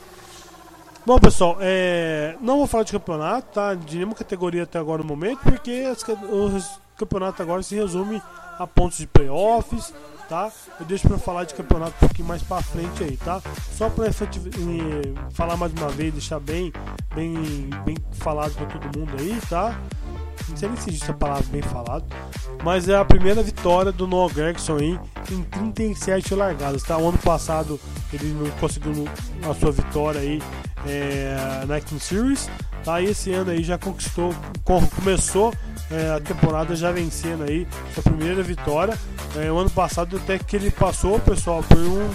Bom, pessoal, é... não vou falar de campeonato, tá? De nenhuma categoria até agora no momento, porque as... os campeonatos agora se resume a pontos de playoffs, tá? Eu deixo para falar de campeonato um pouquinho mais para frente aí, tá? Só para falar mais uma vez, deixar bem, bem, bem falado para todo mundo aí, tá? Não sei nem se existe essa palavra bem falado, mas é a primeira vitória do Noah Gregson aí em 37 largadas, tá? O ano passado ele não conseguiu a sua vitória aí é, na King Series, tá? E esse ano aí já conquistou, começou é, a temporada já vencendo aí sua primeira vitória. É, o ano passado até que ele passou, pessoal, por um,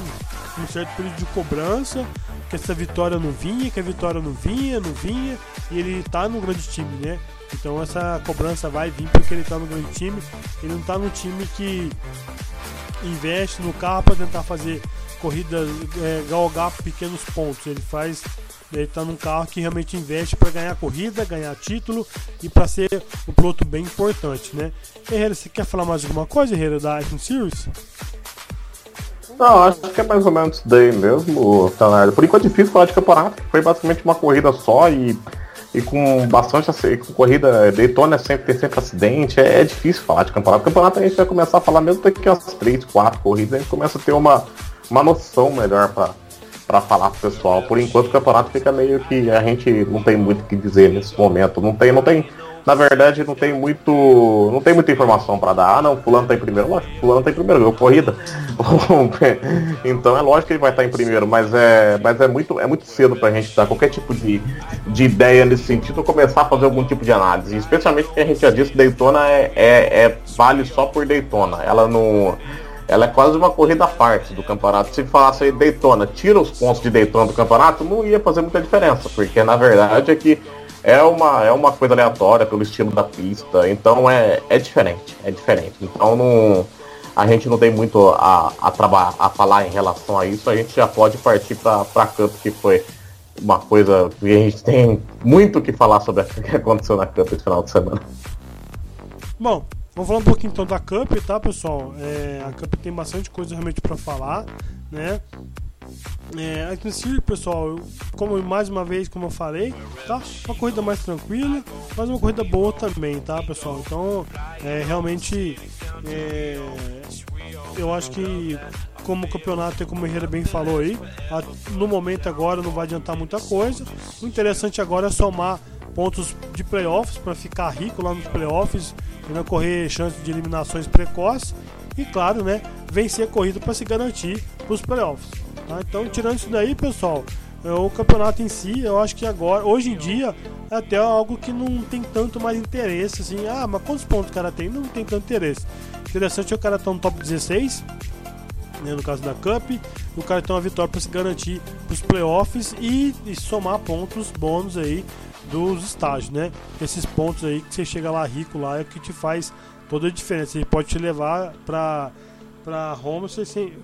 um certo período de cobrança, que essa vitória não vinha, que a vitória não vinha, não vinha, e ele tá no grande time, né? Então essa cobrança vai vir porque ele está no grande time. Ele não está no time que investe no carro para tentar fazer corridas, é, galgar pequenos pontos. Ele faz. Ele tá num carro que realmente investe para ganhar corrida, ganhar título e para ser um piloto bem importante, né? Herrera, você quer falar mais alguma coisa, Herrera, da Icon Series? Não, acho que é mais ou menos isso daí mesmo, Leonardo. Por enquanto é difícil falar de campeonato, foi basicamente uma corrida só e, e com bastante com corrida Daytona sempre tem sempre acidente, é, é, difícil falar de campeonato. Campeonato a gente vai começar a falar mesmo daqui umas 3, 4 corridas, a gente começa a ter uma, uma noção melhor para para falar pro pessoal. Por enquanto o campeonato fica meio que a gente não tem muito o que dizer nesse momento. Não tem, não tem na verdade não tem muito não tem muita informação para dar. Ah, não, fulano tá em primeiro. Lógico, fulano tá em primeiro, ganhou corrida. [LAUGHS] então é lógico que ele vai estar em primeiro, mas é, mas é muito é muito cedo pra gente dar qualquer tipo de, de ideia nesse sentido, começar a fazer algum tipo de análise. Especialmente porque a gente já disse que Daytona é, é, é vale só por Daytona. Ela não ela é quase uma corrida à parte do campeonato. Se falasse aí Daytona, tira os pontos de Daytona do campeonato, não ia fazer muita diferença, porque na verdade é que é uma, é uma coisa aleatória pelo estilo da pista, então é, é diferente, é diferente. Então não, a gente não tem muito a, a, trabalhar, a falar em relação a isso, a gente já pode partir para Cup, que foi uma coisa que a gente tem muito que falar sobre o [LAUGHS] que aconteceu na Cup esse final de semana. Bom, vamos falar um pouquinho então da Cup, tá pessoal? É, a Cup tem bastante coisa realmente para falar, né? É, aqui no circo, pessoal, como mais uma vez, como eu falei, tá? Uma corrida mais tranquila, mas uma corrida boa também, tá, pessoal? Então, é, realmente, é, eu acho que como o campeonato, como o Herrera bem falou aí, no momento agora não vai adiantar muita coisa. O interessante agora é somar pontos de playoffs para ficar rico lá nos playoffs e não correr chance de eliminações precoces. E claro, né, vencer a corrida para se garantir para os playoffs. Tá? Então, tirando isso daí, pessoal, é, o campeonato em si, eu acho que agora, hoje em dia, é até algo que não tem tanto mais interesse, assim, ah, mas quantos pontos o cara tem? Não tem tanto interesse. Interessante é o cara estar tá no top 16, né, no caso da Cup, o cara tem uma vitória para se garantir para os playoffs e, e, somar pontos bônus aí dos estágios, né? Esses pontos aí que você chega lá rico lá é o que te faz toda a diferença. Ele pode te levar para para Roma,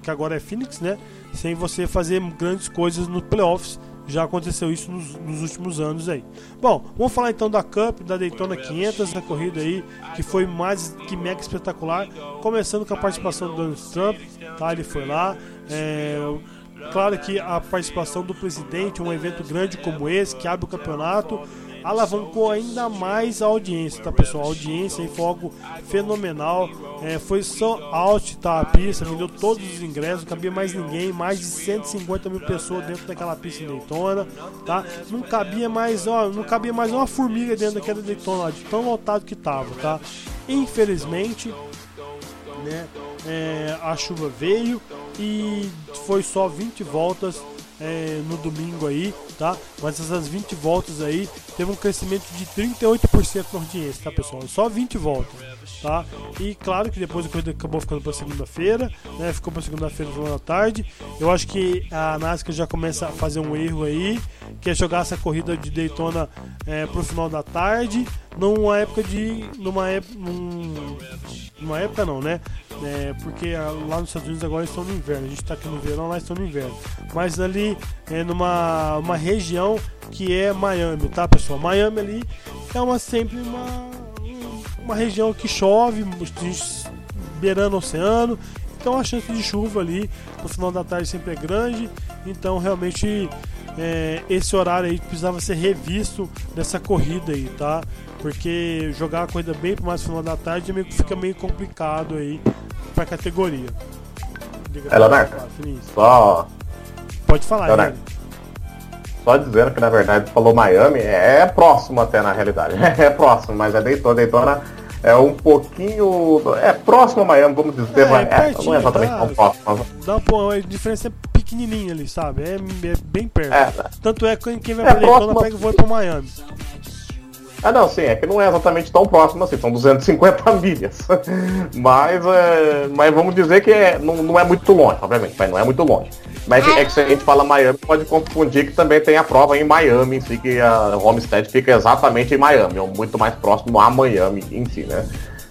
que agora é Phoenix, né? Sem você fazer grandes coisas nos playoffs. Já aconteceu isso nos, nos, últimos anos aí. Bom, vamos falar então da Cup, da Daytona 500, essa corrida aí que foi mais que mega espetacular. Começando com a participação do Donald Trump, tá? Ele foi lá. É, claro que a participação do presidente, um evento grande como esse, que abre o campeonato, alavancou ainda mais a audiência, tá pessoal? A audiência foi algo fenomenal. É, foi só out tá, a pista, vendeu todos os ingressos, não cabia mais ninguém, mais de 150 mil pessoas dentro daquela pista em Daytona, tá? Não cabia mais, ó, não cabia mais uma formiga dentro daquela Daytona, de tão lotado que tava, tá? Infelizmente, né? É, a chuva veio e foi só 20 voltas é, no domingo aí, tá? Mas essas 20 voltas aí teve um crescimento de 38% na audiência, tá pessoal? Só 20 voltas, tá? E claro que depois a corrida acabou ficando para segunda-feira, né? Ficou para segunda-feira da tarde. Eu acho que a NASCAR já começa a fazer um erro aí, que é jogar essa corrida de Daytona é, pro final da tarde, numa época de. numa época. Num, numa época não, né? É, porque lá nos Estados Unidos agora estão no inverno. A gente está aqui no verão, lá estão no inverno. Mas ali é numa uma região que é Miami, tá pessoal? Miami ali é uma sempre uma, uma região que chove, beirando o oceano. Então a chance de chuva ali no final da tarde sempre é grande. Então realmente é, esse horário aí precisava ser revisto nessa corrida aí, tá? Porque jogar a corrida bem para mais final da tarde meio, fica meio complicado aí para a categoria. é, Leonardo, só... Pode falar, Leonardo. Só dizendo que na verdade falou Miami, é, é próximo até na realidade. [LAUGHS] É próximo, mas é Daytona. Daytona é um pouquinho. É próximo a Miami, vamos dizer, é, mas é, não é exatamente tá, tão próximo. Dá uma diferença pequenininha ali, sabe? É, é bem perto. É, Tanto é que quem vai é pra Daytona pega o voo pra Miami. Ah, não, sim, é que não é exatamente tão próximo assim, são 250 [LAUGHS] milhas. mas, é, mas vamos dizer que é, não, não é muito longe, obviamente, mas não é muito longe. Mas é que se a gente fala Miami, pode confundir que também tem a prova em Miami, em si, que a Homestead fica exatamente em Miami, ou muito mais próximo a Miami em si, né?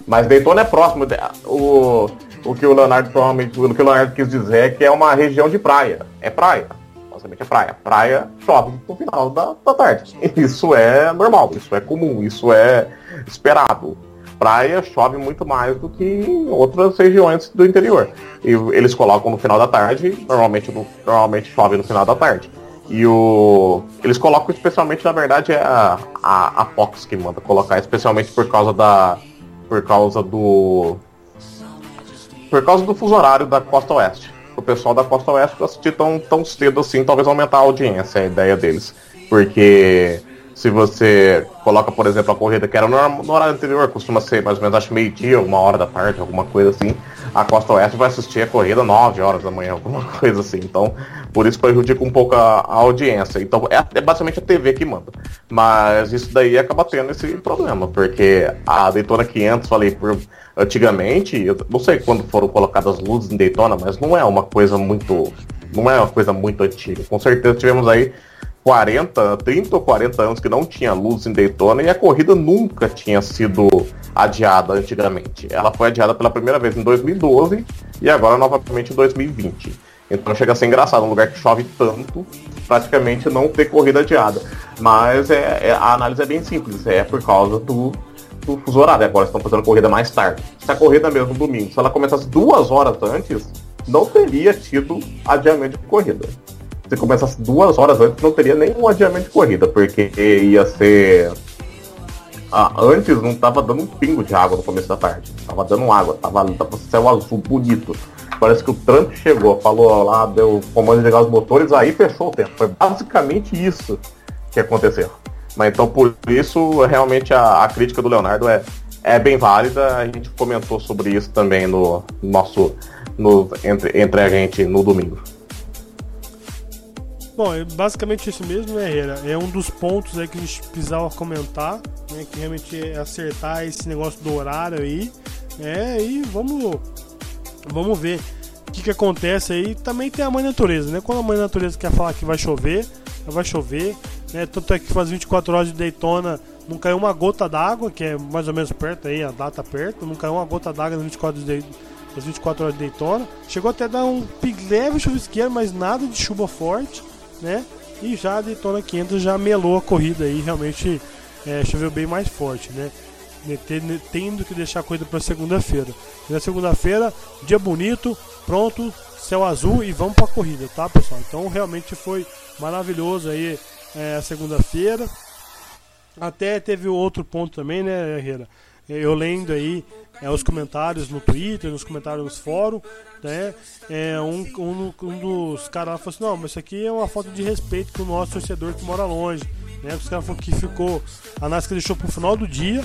Mas Daytona é próximo. O, o que o Leonardo o que o Leonardo quis dizer é que é uma região de praia. É praia. Basicamente é praia. Praia chove no final da, da tarde. Isso é normal, isso é comum, isso é esperado. Praia chove muito mais do que em outras regiões do interior. E eles colocam no final da tarde, normalmente, no, normalmente chove no final da tarde. E o. Eles colocam especialmente, na verdade, é a, a, a Fox que manda colocar, especialmente por causa da. Por causa do. Por causa do fuso horário da costa oeste. O pessoal da costa oeste assistir tão, tão cedo assim, talvez aumentar a audiência, a ideia deles. Porque se você coloca, por exemplo, a corrida que era no, horário anterior, costuma ser mais ou menos acho meio-dia, uma hora da tarde, alguma coisa assim a Costa Oeste vai assistir a corrida 9 horas da manhã, [LAUGHS] alguma coisa assim. Então, por isso prejudica um pouco a, a audiência. Então, é, é, basicamente a TV que manda. Mas isso daí acaba tendo esse problema, porque a Daytona 500, falei, por, antigamente, eu não sei quando foram colocadas luzes em Daytona, mas não é uma coisa muito. Não é uma coisa muito antiga. Com certeza tivemos aí 40, 30 ou 40 anos que não tinha luz em Daytona e a corrida nunca tinha sido adiada antigamente. Ela foi adiada pela primeira vez em 2012 e agora novamente em 2020. Então chega a ser engraçado, um lugar que chove tanto, praticamente não ter corrida adiada. Mas é, é a análise é bem simples, é por causa do, do fuso horário. Agora estão fazendo corrida mais tarde. Se a corrida mesmo domingo, se ela começasse duas horas antes, não teria tido adiamento de corrida se começasse duas horas antes, não teria nenhum adiamento de corrida, porque ia ser. Ah, antes não tava dando um pingo de água no começo da tarde. Tava dando água, tava, tava céu azul bonito. Parece que o Trump chegou, falou lá, deu comando de ligar os motores, aí fechou o tempo. Foi basicamente isso que aconteceu. Mas então por isso realmente a, a crítica do Leonardo é, é bem válida. A gente comentou sobre isso também no nosso. No, entre, entre a gente no domingo. Bom, é basicamente isso mesmo, né, Herrera? É um dos pontos aí que a gente precisava comentar, né? Que realmente é acertar esse negócio do horário aí. É, e vamos, vamos ver o que, que acontece aí. Também tem a mãe natureza, né? Quando a mãe natureza quer falar que vai chover, vai chover, né? Tanto é que faz 24 horas de Daytona não caiu uma gota d'água, que é mais ou menos perto aí, a data perto, não caiu uma gota d'água nas 24 de, 24 horas de Daytona. Chegou até a dar um leve chuvisqueiro, mas nada de chuva forte né? E já a Daytona 500 já melou a corrida aí, realmente é, choveu bem mais forte, né? Tendo que deixar a corrida para segunda-feira. Na segunda-feira, dia bonito, pronto, céu azul e vamos para a corrida, tá, pessoal? Então realmente foi maravilhoso aí é, a segunda-feira. Até teve outro ponto também, né, Herrera? Eu lendo aí é, os comentários no Twitter, nos comentários nos fóruns, né? É, um, um, um dos caras falou assim, não, mas isso aqui é uma falta de respeito com o nosso torcedor que mora longe. Né? Os caras falaram que ficou. A NASCAR deixou pro final do dia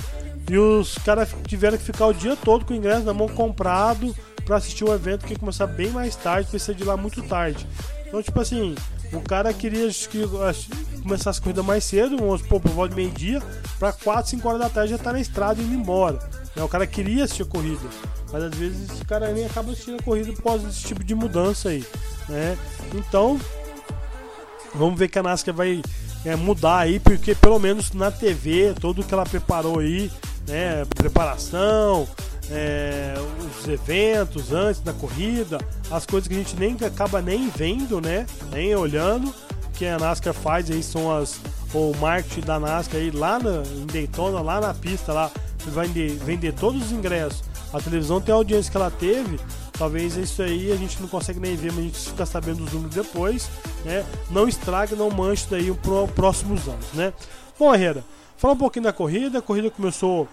e os caras tiveram que ficar o dia todo com o ingresso na mão comprado para assistir o evento que ia começar bem mais tarde, precisa de lá muito tarde. Então, tipo assim, o cara queria que começasse a corrida mais cedo, vamos supor, por volta de meio-dia, para 4, 5 horas da tarde já tá na estrada e indo embora. Né? O cara queria assistir a corrida, mas às vezes o cara nem acaba assistindo a corrida por causa desse tipo de mudança aí. Né? Então, vamos ver que a NASCAR vai é, mudar aí, porque pelo menos na TV, tudo que ela preparou aí, né, preparação, é, os eventos antes da corrida, as coisas que a gente nem acaba nem vendo, né, nem olhando, que a NASCAR faz aí são as o marketing da NASCAR aí lá na, em Daytona, lá na pista lá, vai vender, todos os ingressos. A televisão tem a audiência que ela teve, talvez isso aí a gente não consegue nem ver, mas a gente fica sabendo os números depois, né? Não estrague, não manche daí para próximos anos, né? Bom, Herrera, fala um pouquinho da corrida. A corrida começou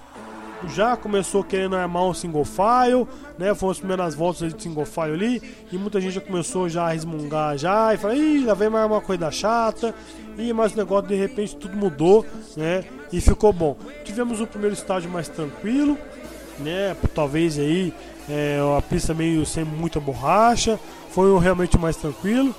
já começou querendo armar um single file, né? Foram as primeiras voltas de single file ali, e muita gente já começou já a resmungar já, e fala, ih, lá vem mais uma coisa chata, e mais o negócio de repente tudo mudou, né? E ficou bom. Tivemos o primeiro estágio mais tranquilo, né? Talvez aí é, a pista meio sem muita borracha, foi realmente mais tranquilo,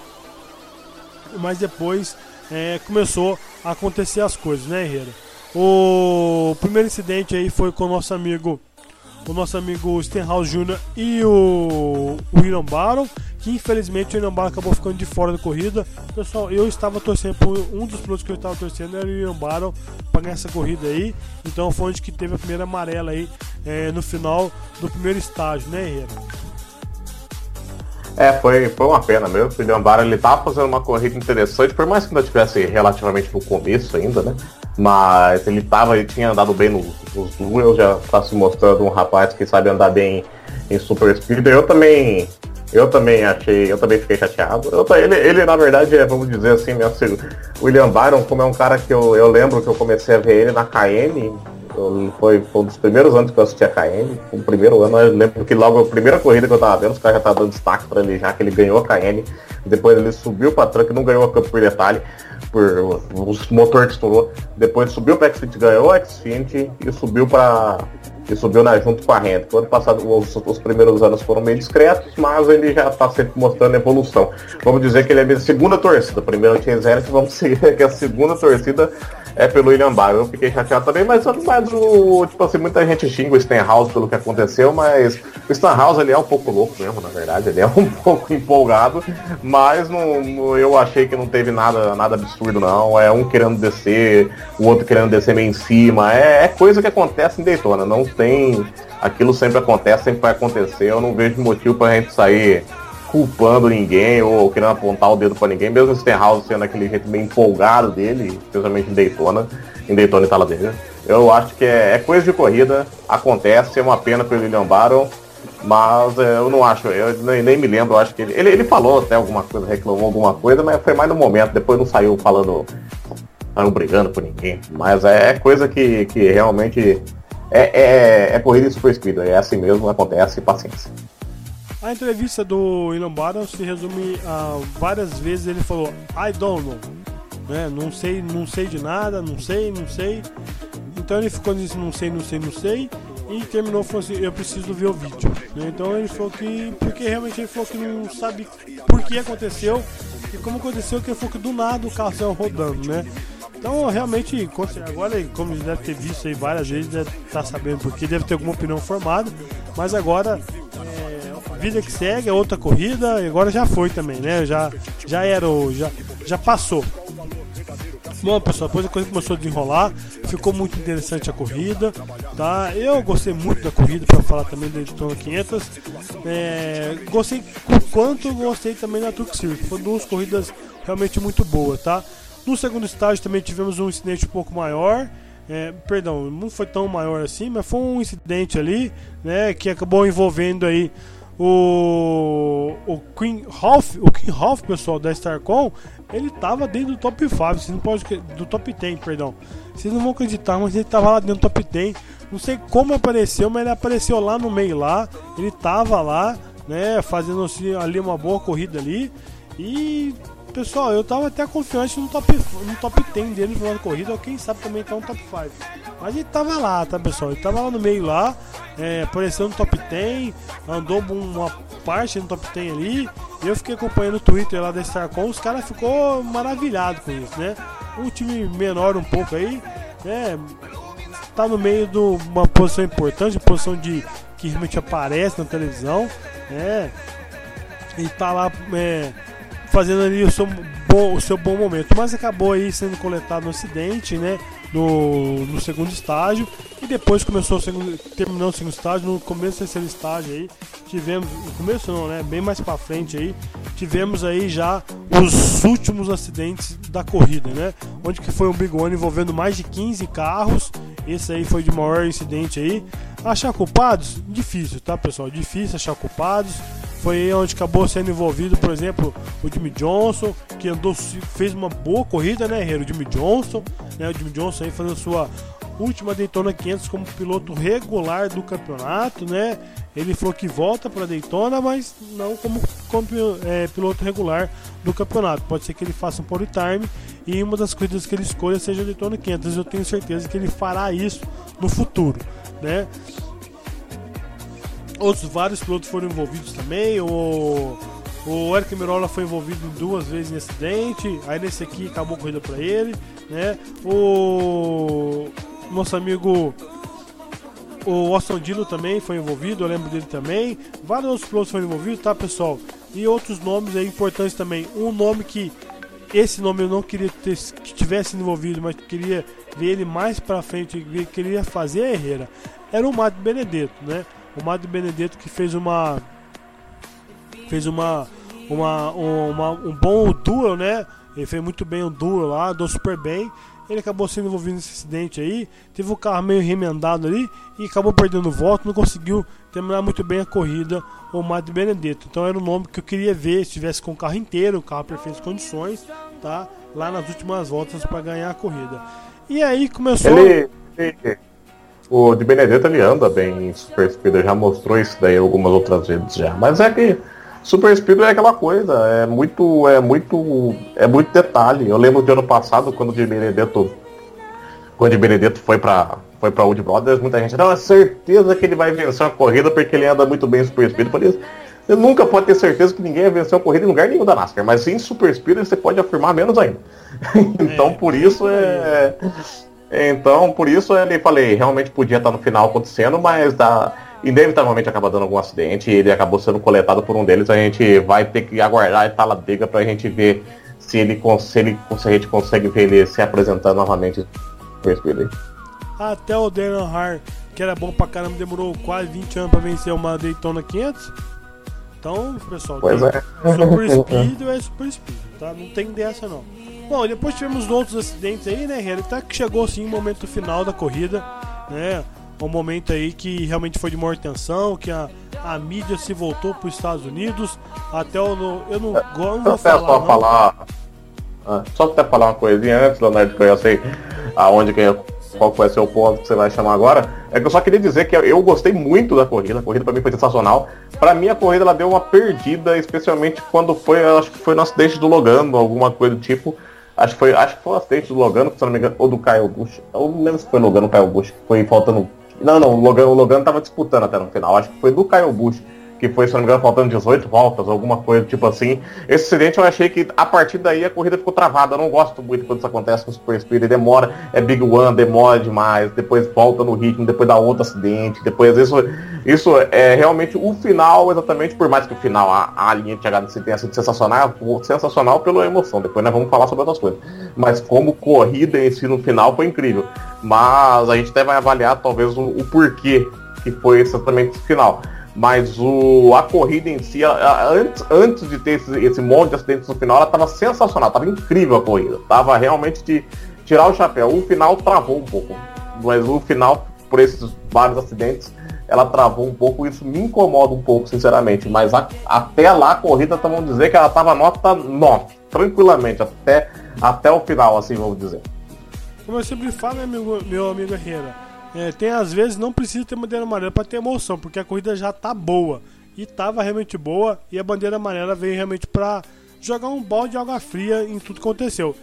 mas depois é, começou a acontecer as coisas, né, Herrera? O primeiro incidente aí foi com o nosso amigo o nosso amigo Stenhouse Jr. e o William Barron, que infelizmente o William Barron acabou ficando de fora da corrida. Pessoal, eu estava torcendo por um dos pilotos que eu estava torcendo era o William Barron para ganhar essa corrida aí. Então foi onde que teve a primeira amarela aí é, no final do primeiro estágio, né, Herrera? É, foi, foi uma pena mesmo. O William Barra ele tava fazendo uma corrida interessante, por mais que ainda tivesse relativamente no começo ainda, né? Mas ele tava, ele tinha andado bem nos, nos duels, já tá se mostrando um rapaz que sabe andar bem em Super Speed. Eu também. Eu também achei, eu também fiquei chateado. Eu, ele, ele, na verdade, é, vamos dizer assim, meu, William Byron, como é um cara que eu, eu lembro que eu comecei a ver ele na KM, foi, foi, um dos primeiros anos que eu assisti a KN. O primeiro ano, eu lembro que logo a primeira corrida que eu tava vendo, os caras já estavam dando destaque para ele já, que ele ganhou a KN. Depois ele subiu para truck, não ganhou a Cup por detalhe, por o motor que estourou. Depois subiu para Xfinity, ganhou a Xfinity e subiu para e subiu né, junto com a renda. O ano passado, os, os, primeiros anos foram meio discretos, mas ele já está sempre mostrando evolução. Vamos dizer que ele é a minha segunda torcida. Primeiro tinha zero, vamos [LAUGHS] seguir que a segunda torcida é pelo William Barr. Eu fiquei chateado também, mas, mas o, tipo assim, muita gente xinga o Stenhouse pelo que aconteceu, mas o Stenhouse ele é um pouco louco mesmo, na verdade, ele é um [LAUGHS] pouco empolgado, mas não, eu achei que não teve nada, nada absurdo não. É um querendo descer, o outro querendo descer meio em cima. É, é coisa que acontece em Daytona, não tem. Aquilo sempre acontece, sempre vai acontecer. Eu não vejo motivo pra gente sair culpando ninguém ou querendo apontar o dedo para ninguém, mesmo o Stenhouse sendo aquele jeito meio empolgado dele, especialmente em Daytona, em Daytona e Talladega. Eu acho que é, é, coisa de corrida, acontece, é uma pena pelo William Barron, mas é, eu não acho, eu nem, nem, me lembro, acho que ele, ele, ele, falou até alguma coisa, reclamou alguma coisa, mas foi mais no momento, depois não saiu falando, saiu brigando por ninguém. Mas é, é coisa que, que realmente é, é, é corrida super speed, é assim mesmo, acontece, paciência. A entrevista do William Barron se resume a várias vezes ele falou I don't know, né? Não sei, não sei de nada, não sei, não sei. Então ele ficou dizendo não sei, não sei, não sei e terminou falando assim, eu preciso ver o vídeo. Né? Então ele falou que porque realmente ele falou que não sabe por que aconteceu e como aconteceu que ele falou que do nada o carro saiu rodando, né? Então, realmente, agora, como deve ter visto aí várias vezes, deve estar tá sabendo porque, deve ter alguma opinião formada, mas agora vida que segue, é outra corrida, e agora já foi também, né? Já, já era, já, já passou. Bom, pessoal, depois a coisa começou a desenrolar, ficou muito interessante a corrida, tá? Eu gostei muito da corrida, para falar também da Daytona 500. É, gostei quanto gostei também da Truck Series, foram duas corridas realmente muito boas, tá? No segundo estágio também tivemos um incidente um pouco maior, é, perdão, não foi tão maior assim, mas foi um incidente ali, né, que acabou envolvendo aí o, o Queen Half, o King Half, pessoal, da Starcom, ele tava dentro do top 5, vocês não pode do top 10, perdão. Vocês não vão acreditar, mas ele tava lá dentro do top 10. Não sei como apareceu, mas ele apareceu lá no meio lá. Ele tava lá, né, fazendo assim, ali uma boa corrida ali. E pessoal, eu tava até confiante no top, no top 10 dele no final da corrida, ou quem sabe também tá no top 5. Mas ele tava lá, tá pessoal? Ele tava lá no meio lá, é, apareceu no top 10, andou uma parte no top 10 ali. Eu fiquei acompanhando o Twitter lá da Starcom, os caras ficou maravilhado com isso, né? Um time menor um pouco aí, né? Tá no meio de uma posição importante, posição de que realmente aparece na televisão, né? E tá lá é, fazendo ali o seu bom, o seu bom momento, mas acabou aí sendo coletado no acidente, né? No, no segundo estágio e depois começou o segundo, terminou o segundo estágio, no começo do terceiro estágio aí tivemos, no começo não, né? Bem mais para frente aí tivemos aí já os últimos acidentes da corrida, né? Onde que foi um Big One envolvendo mais de 15 carros. Esse aí foi de maior incidente aí. Achar culpados? Difícil, tá, pessoal? Difícil achar culpados. Foi onde acabou sendo envolvido, por exemplo, o Jimmy Johnson, que andou, fez uma boa corrida, né, Herreiro? O Jimmy Johnson, né? O Jimmy Johnson aí fazendo sua última Daytona 500 como piloto regular do campeonato, né? Ele falou que volta para Daytona, mas não como, como é, piloto regular do campeonato. Pode ser que ele faça um pole time e uma das corridas que ele escolha seja Daytona 500. Eu tenho certeza que ele fará isso no futuro, né? Outros vários pilotos foram envolvidos também. O, o Eric Mirola foi envolvido duas vezes em acidente. Aí nesse aqui acabou a corrida para ele. Né? O nosso amigo o Austin Dino também foi envolvido, eu lembro dele também. Vários outros pilotos foram envolvidos, tá pessoal? E outros nomes aí importantes também. Um nome que esse nome eu não queria ter, que tivesse envolvido, mas queria ver ele mais para frente, queria fazer a Herrera. Era o Mato Benedetto, né? o Mário Benedetto que fez uma fez uma, uma, uma um bom duo, né? Ele fez muito bem o duo lá, andou super bem. Ele acabou sendo envolvido nesse acidente aí. Teve o carro meio remendado ali e acabou perdendo voto. Não conseguiu terminar muito bem a corrida, o Mato Benedetto. Então era um nome que eu queria ver se tivesse com o carro inteiro, o carro perfeitas condições, tá? Lá nas últimas voltas para ganhar a corrida. E aí começou. Ele, ele, o de Benedetto ele anda bem em Super Speed, já mostrou isso daí algumas outras vezes já. Mas é que Super Speed é aquela coisa, é muito, é muito, é muito detalhe. Eu lembro do ano passado quando o de Benedetto, quando o de Benedetto foi para foi para Old Brothers, muita gente não é certeza que ele vai vencer uma corrida porque ele anda muito bem em Super Speed. Por isso, você nunca pode ter certeza que ninguém vai vencer uma corrida em lugar nenhum da NASCAR, mas em Super Speed você pode afirmar menos ainda. [LAUGHS] então é, por isso é, então por isso ele falei realmente podia estar no final acontecendo, mas da inevitavelmente acaba dando algum acidente e ele acabou sendo coletado por um deles. A gente vai ter que aguardar e Talladega para a gente ver se ele, se ele se a gente consegue ver ele se apresentando novamente Até o Daniel Hart, que era bom pra caramba, demorou quase 20 anos pra vencer uma Daytona 500. Então, pessoal, pois é. Super [LAUGHS] Speed é Super Speed, tá? Não tem dessa não. Bom, depois tivemos outros acidentes aí, né, Ele Tá que chegou assim o momento final da corrida, né? um momento aí que realmente foi de maior tensão, que a, a mídia se voltou para os Estados Unidos, até o, eu não, eu não vou falar, só não. falar ah, só até falar uma coisinha antes, Leonardo, que eu já sei aonde que qual vai ser o ponto que você vai chamar agora, é que eu só queria dizer que eu gostei muito da corrida, a corrida para mim foi sensacional. Para mim a corrida ela deu uma perdida, especialmente quando foi, acho que foi no acidente do Logano, alguma coisa do tipo. Acho que foi, acho que foi o acidente do Logano, se não me engano, ou do Kyle Busch. Eu não lembro se foi Logano ou Busch, que foi faltando não, não, o Logan, o Logan tava disputando até no final. Acho que foi do Kyle Busch que foi, se não me engano, faltando 18 voltas, alguma coisa tipo assim. Esse acidente eu achei que a partir daí a corrida ficou travada. Eu não gosto muito quando isso acontece com o Super Speed. Demora, é Big One, demora demais, depois volta no ritmo, depois dá outro acidente, depois isso, isso é realmente o final, exatamente, por mais que o final, a, a linha de chegada tenha sido sensacional, sensacional pela emoção. Depois nós vamos falar sobre outras coisas. Mas como corrida em si no final foi incrível. Mas a gente até vai avaliar talvez o, o porquê que foi exatamente o final mas o, a corrida em si, ela, antes, antes de ter esse, esse monte de acidentes no final, ela estava sensacional, estava incrível a corrida. Tava realmente de tirar o chapéu. O final travou um pouco. Mas o final, por esses vários acidentes, ela travou um pouco. Isso me incomoda um pouco, sinceramente. Mas a, até lá a corrida, então, vamos dizer que ela estava nota 9, tranquilamente, até, até o final, assim vamos dizer. Como eu sempre falo, né, meu, meu amigo Herrera? É, tem às vezes não precisa ter bandeira amarela para ter emoção, porque a corrida já tá boa. E tava realmente boa, e a bandeira amarela veio realmente para jogar um balde de água fria em tudo que aconteceu.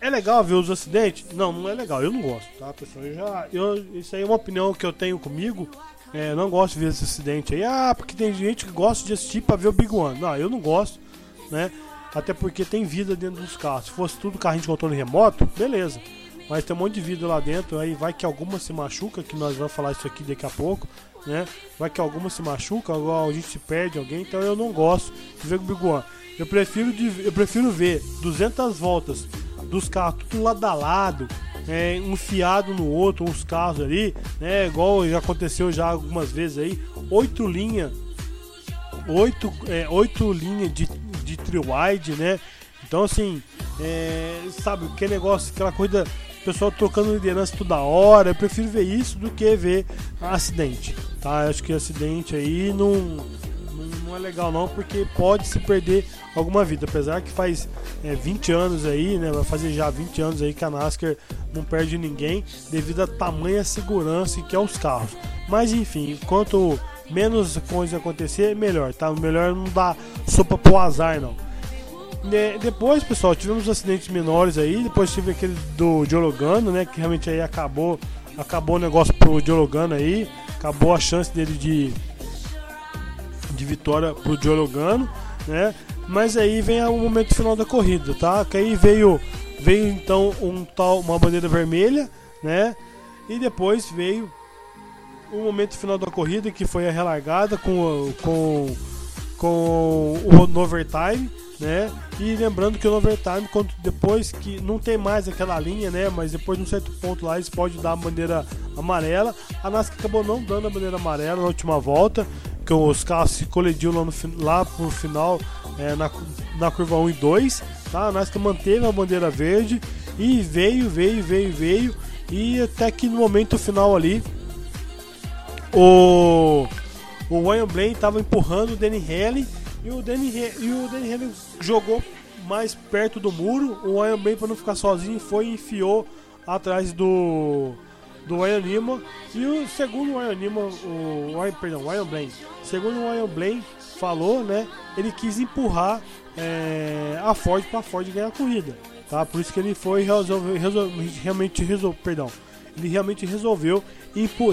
É legal ver os acidentes? Não, não é legal, eu não gosto, tá, pessoal? Eu já, eu, isso aí é uma opinião que eu tenho comigo. É, não gosto de ver esse acidente aí. Ah, porque tem gente que gosta de assistir pra ver o Big One. Não, eu não gosto, né? Até porque tem vida dentro dos carros. Se fosse tudo carrinho de controle remoto, beleza mas tem um monte de vida lá dentro, aí vai que alguma se machuca, que nós vamos falar isso aqui daqui a pouco, né? Vai que alguma se machuca, a gente se perde alguém, então eu não gosto de ver o Big One. Eu prefiro, de, eu prefiro ver 200 voltas dos carros tudo lado a lado, é, um fiado no outro, uns carros ali, né? Igual já aconteceu já algumas vezes aí, oito linhas, oito, é, oito linhas de, de tri-wide, né? Então assim, é, sabe, que negócio, aquela coisa pessoal trocando liderança toda hora. Eu prefiro ver isso do que ver acidente, tá? Eu acho que acidente aí não, não, é legal não, porque pode se perder alguma vida. Apesar que faz é, 20 anos aí, né? Vai fazer já 20 anos aí que a NASCAR não perde ninguém devido à tamanha segurança que é os carros. Mas enfim, quanto menos coisa acontecer, melhor, tá? Melhor não dar sopa pro azar não. De, depois, pessoal, tivemos acidentes menores aí. Depois tive aquele do Diologano, né? Que realmente aí acabou, acabou o negócio pro Diologano aí. Acabou a chance dele de, de vitória pro Diologano, né? Mas aí vem o momento final da corrida, tá? Que aí veio, veio então um tal, uma bandeira vermelha, né? E depois veio o momento final da corrida que foi a relargada com, com, com o overtime né? E lembrando que o overtime, quando depois que não tem mais aquela linha, né? Mas depois de um certo ponto lá, eles podem dar a bandeira amarela. A NASCAR acabou não dando a bandeira amarela na última volta. que os carros se colidiam lá, no, lá pro final, é, na, na curva 1 e 2, tá? A NASCAR manteve a bandeira verde e veio, veio, veio, veio, e até que no momento final ali, o, o Ryan Blaine estava empurrando o Danny Haley e o Danny, e o Danny Haley jogou mais perto do muro. O Ryan Blaine, para não ficar sozinho, foi e enfiou atrás do do Ryan Nima e o segundo o Ryan Nima, o Ryan, perdão, Ryan Blaine, segundo o Ryan Blaine falou, né, ele quis empurrar é, a Ford para a Ford ganhar a corrida, tá? Por isso que ele foi resolve, resolve, realmente resolveu, perdão, ele realmente resolveu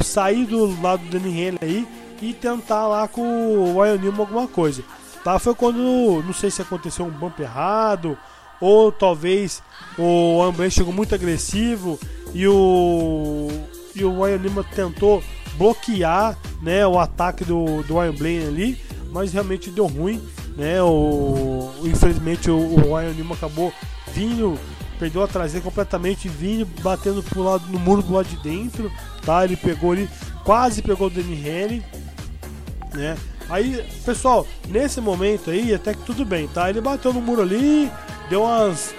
sair do lado do Danny Henley aí e tentar lá com o Ryan Newman alguma coisa. Foi quando, não sei se aconteceu um bump errado, ou talvez o Ambrose chegou muito agressivo e o e o Ryan Lima tentou bloquear né, o ataque do, do Ryan Blaine ali, mas realmente deu ruim. Né, o, infelizmente o, o Ryan Lima acabou vindo, perdeu a traseira completamente, vindo batendo pro lado, no muro do lado de dentro. Tá? Ele pegou ali, quase pegou o Henry. Né? Aí, pessoal, nesse momento aí, até que tudo bem, tá? Ele bateu no muro ali, deu umas,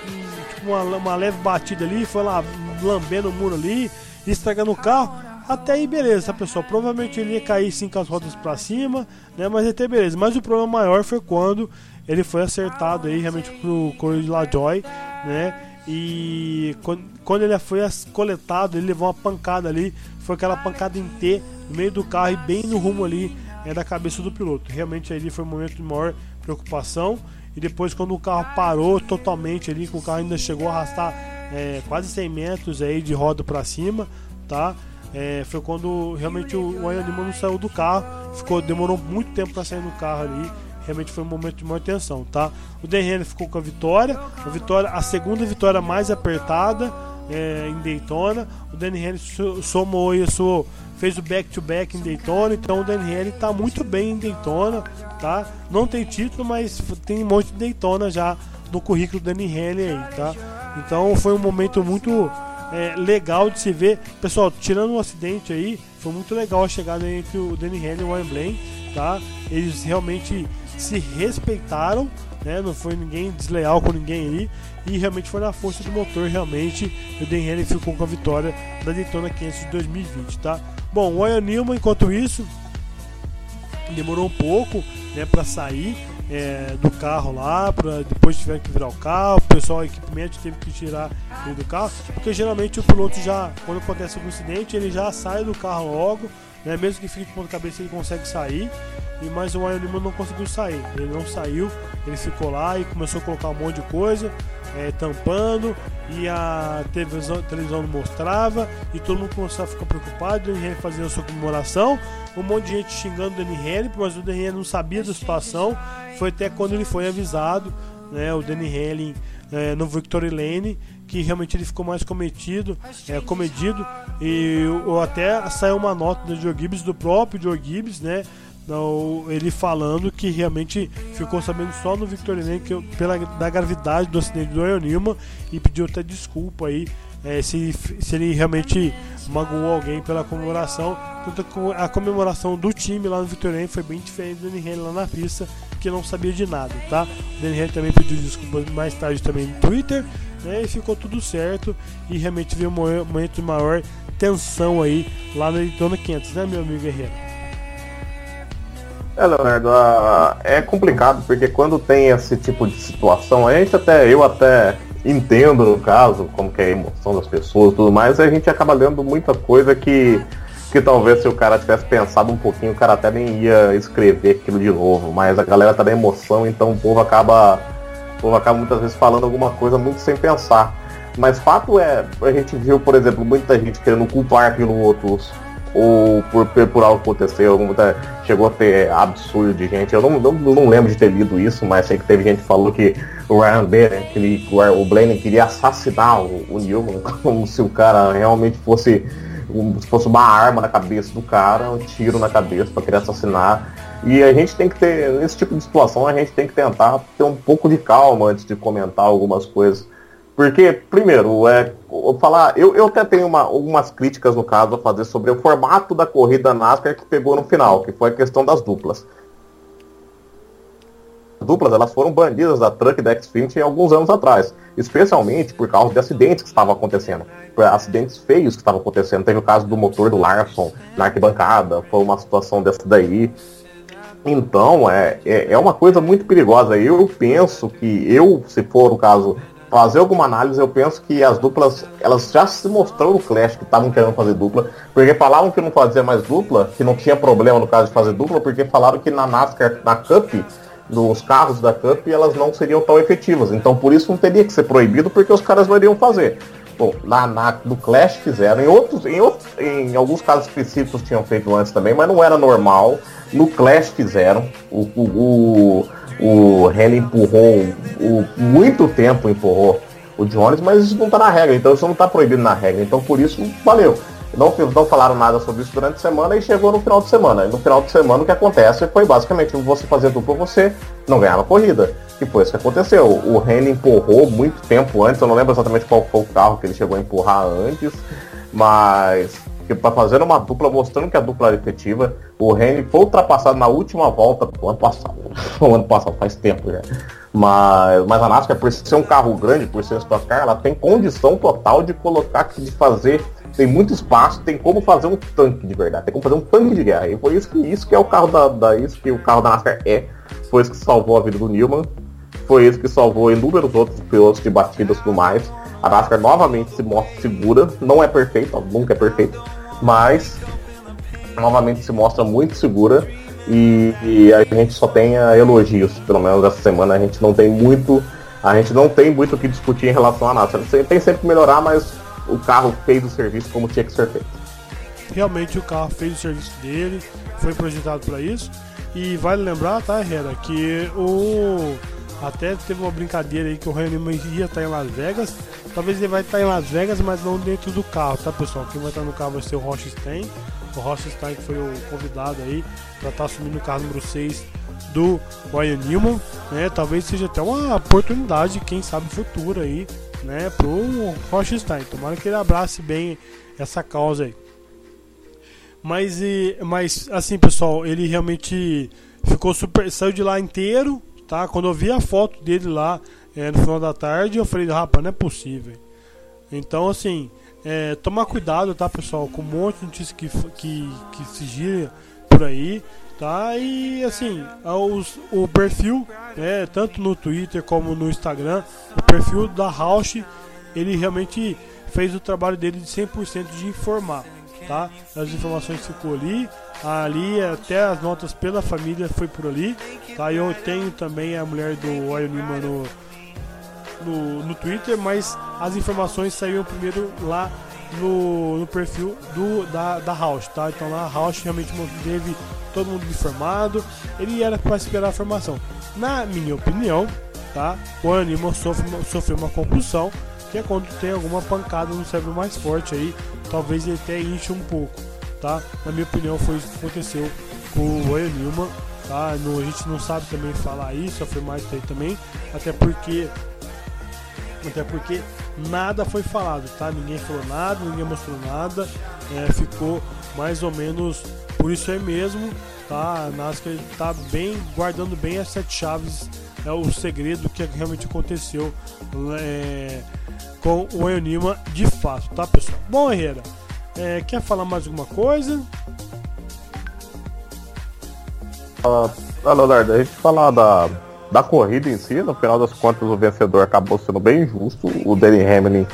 tipo, uma, uma leve batida ali, foi lá lambendo o muro ali, estragando o carro. Até aí, beleza, pessoal. Provavelmente ele ia cair sim com as rodas para cima, né? Mas até beleza. Mas o problema maior foi quando ele foi acertado aí realmente pro Corey Lajoy, né? E quando ele foi coletado, ele levou uma pancada ali. Foi aquela pancada em T no meio do carro e bem no rumo ali é, da cabeça do piloto. Realmente ali foi um momento de maior preocupação. E depois quando o carro parou totalmente ali, que o carro ainda chegou a arrastar é, quase 100 metros aí de roda para cima, tá? É, foi quando realmente o, o Lima não saiu do carro, ficou demorou muito tempo para sair do carro ali. Realmente foi um momento de maior tensão, tá? O Dan ficou com a vitória, a vitória, a segunda vitória mais apertada é, em Daytona. O Henry somou isso, fez o back-to-back -back em Daytona. Então o Henry está muito bem em Daytona, tá? Não tem título, mas tem um monte de Daytona já no currículo do Henry aí, tá? Então foi um momento muito é, legal de se ver. Pessoal, tirando um acidente aí, foi muito legal a chegada entre o Henry e o Blaine, tá? Eles realmente se respeitaram, né? Não foi ninguém desleal com ninguém ali e realmente foi na força do motor realmente o Dan Henry ficou com a vitória da Daytona 500 de 2020, tá? Bom, o Ian enquanto isso demorou um pouco, né, para sair é, do carro lá, para depois tiver que virar o carro, o pessoal, o equipamento teve que tirar ele do carro, porque geralmente o piloto já, quando acontece algum acidente, ele já sai do carro logo, né, mesmo que fique de ponta cabeça ele consegue sair, e mas o Ian não conseguiu sair, ele não saiu, ele ficou lá e começou a colocar um monte de coisa, é, tampando e a televisão, a televisão não mostrava e todo mundo começou a ficar preocupado. O Henry fazendo a sua comemoração, um monte de gente xingando o Henry, mas o Henry não sabia da situação. Foi até quando ele foi avisado, né, o Danny Henry é, no Victory Lane, que realmente ele ficou mais cometido, é, comedido e ou até saiu uma nota do Joe Gibbs, do próprio Joe Gibbs, né, não, ele falando que realmente ficou sabendo só no Victorine que pela da gravidade do acidente do Newman e pediu até desculpa aí é, se, se ele realmente magoou alguém pela comemoração. Tanto a comemoração do time lá no Victorine foi bem diferente do Danny lá na pista, que não sabia de nada, tá? O Danny também pediu desculpas mais tarde também no Twitter, né? E ficou tudo certo e realmente veio um momento de maior tensão aí lá no Daytona 500, né, meu amigo Guerreiro? É, Leonardo, é complicado porque quando tem esse tipo de situação, a gente até, eu até entendo no caso, como que é a emoção das pessoas e tudo mais, a gente acaba lendo muita coisa que, que talvez se o cara tivesse pensado um pouquinho, o cara até nem ia escrever aquilo de novo, mas a galera tá na emoção, então o povo acaba. O povo acaba muitas vezes falando alguma coisa muito sem pensar. Mas fato é, a gente viu, por exemplo, muita gente querendo culpar pilotos, ou por, por algo aconteceu, chegou a ter absurdo de gente. Eu não, não, não, lembro de ter lido isso, mas sei que teve gente que falou que o Ryan Bader, que ele, o Blaney queria assassinar o, o [LAUGHS] como se o cara realmente fosse, um, se fosse uma arma na cabeça do cara, um tiro na cabeça para querer assassinar. E a gente tem que ter, nesse tipo de situação, a gente tem que tentar ter um pouco de calma antes de comentar algumas coisas porque, primeiro, é, falar, eu, eu até tenho uma, algumas críticas no caso a fazer sobre o formato da corrida NASCAR que pegou no final, que foi a questão das duplas. As duplas elas foram banidas da Truck da Xfinity alguns anos atrás, especialmente por causa de acidentes que estavam acontecendo, acidentes feios que estavam acontecendo. Teve o caso do motor do Larson na arquibancada, foi uma situação dessa daí. Então, é, é, é uma coisa muito perigosa. Eu penso que eu, se for o caso, fazer alguma análise, eu penso que as duplas, elas já se mostrou no Clash que estavam querendo fazer dupla, porque falavam que não fazia mais dupla, que não tinha problema no caso de fazer dupla, porque falaram que na NASCAR, na Cup, nos carros da Cup, elas não seriam tão efetivas. Então por isso não teria que ser proibido, porque os caras não iriam fazer. Bom, na, na do Clash fizeram, em outros, em outros, em alguns casos específicos tinham feito antes também, mas não era normal. No Clash fizeram, o, o, o o Henry empurrou o, muito tempo empurrou o Jones, mas isso não está na regra, então isso não está proibido na regra. Então por isso, valeu. Não, não falaram nada sobre isso durante a semana e chegou no final de semana. E no final de semana o que acontece foi basicamente você fazer dupla, você não ganhava corrida. E foi isso que aconteceu. O Henry empurrou muito tempo antes, eu não lembro exatamente qual foi o carro que ele chegou a empurrar antes, mas que tá fazendo uma dupla, mostrando que a dupla era efetiva. O Henry foi ultrapassado na última volta do ano passado. [LAUGHS] o ano passado, faz tempo já. Mas, mas a NASCAR, por ser um carro grande, por ser Stock ela tem condição total de colocar, de fazer, tem muito espaço, tem como fazer um tanque de verdade, tem como fazer um tanque de guerra. E foi isso que, isso que é o carro da, da isso que o carro da NASCAR é. Foi isso que salvou a vida do Newman. Foi isso que salvou inúmeros outros pilotos de batidas e tudo mais. A NASCAR novamente se mostra segura, não é perfeita, nunca é perfeita, mas novamente se mostra muito segura e, e, a gente só tem elogios, pelo menos essa semana a gente não tem muito, a gente não tem muito o que discutir em relação a nada. Tem sempre que melhorar, mas o carro fez o serviço como tinha que ser feito. Realmente o carro fez o serviço dele, foi projetado para isso. E vale lembrar, tá, Herrera, que o até teve uma brincadeira aí que o Ryan ia estar em Las Vegas. Talvez ele vai estar em Las Vegas, mas não dentro do carro, tá pessoal? Quem vai estar no carro vai ser o Rochstein. O Rochstein que foi o convidado aí para estar assumindo o carro número 6 do Ryan Newman, né? Talvez seja até uma oportunidade, quem sabe futura aí, né, pro Rochstein. Tomara que ele abrace bem essa causa aí. Mas, mas assim, pessoal, ele realmente ficou super. saiu de lá inteiro, tá? Quando eu vi a foto dele lá é, no final da tarde, eu falei, rapaz, não é possível. Então, assim, é, tomar cuidado, tá, pessoal? Com um monte de notícias que, que, que se gira por aí, tá? E, assim, os, o perfil, né, tanto no Twitter como no Instagram, o perfil da Rausch, ele realmente fez o trabalho dele de 100% de informar, tá? As informações ficou ali, ali até as notas pela família foi por ali, tá? Eu tenho também a mulher do Oil Nima no, no, no Twitter, mas as informações saíram primeiro lá no, no perfil do, da, da House, tá? Então lá a House realmente teve todo mundo informado, ele era para esperar a formação. Na minha opinião, tá? O Animo sofre, sofreu uma concussão, que é quando tem alguma pancada no cérebro mais forte aí, talvez ele até enche um pouco tá? Na minha opinião foi isso que aconteceu com o Ryan Newman, tá? No, a gente não sabe também falar isso, afirmar isso aí também, até porque até porque nada foi falado, tá? Ninguém falou nada, ninguém mostrou nada, é, ficou mais ou menos por isso aí mesmo, tá? A NASCAR tá bem guardando bem as sete chaves, é o segredo que realmente aconteceu é, com o Newman de fato, tá pessoal? Bom, Herrera, é, quer falar mais alguma coisa? Ah, Leonardo, a gente falar da, da corrida em si, no final das contas o vencedor acabou sendo bem injusto. O Danny Hamlin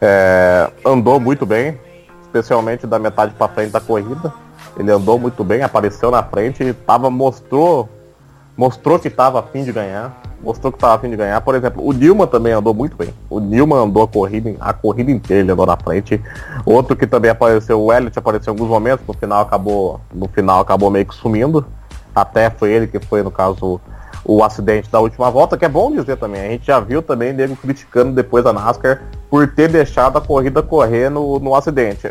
é, andou muito bem, especialmente da metade para frente da corrida. Ele andou muito bem, apareceu na frente, tava, mostrou, mostrou que estava a fim de ganhar mostrou que estava afim de ganhar. Por exemplo, o Nilman também andou muito bem. O Nilman andou a corrida, a corrida inteira, ele andou na frente. Outro que também apareceu, o Elliot apareceu em alguns momentos, no final acabou, no final acabou meio que sumindo. Até foi ele que foi, no caso, o acidente da última volta, que é bom dizer também. A gente já viu também nego criticando depois a NASCAR por ter deixado a corrida correr no, no acidente.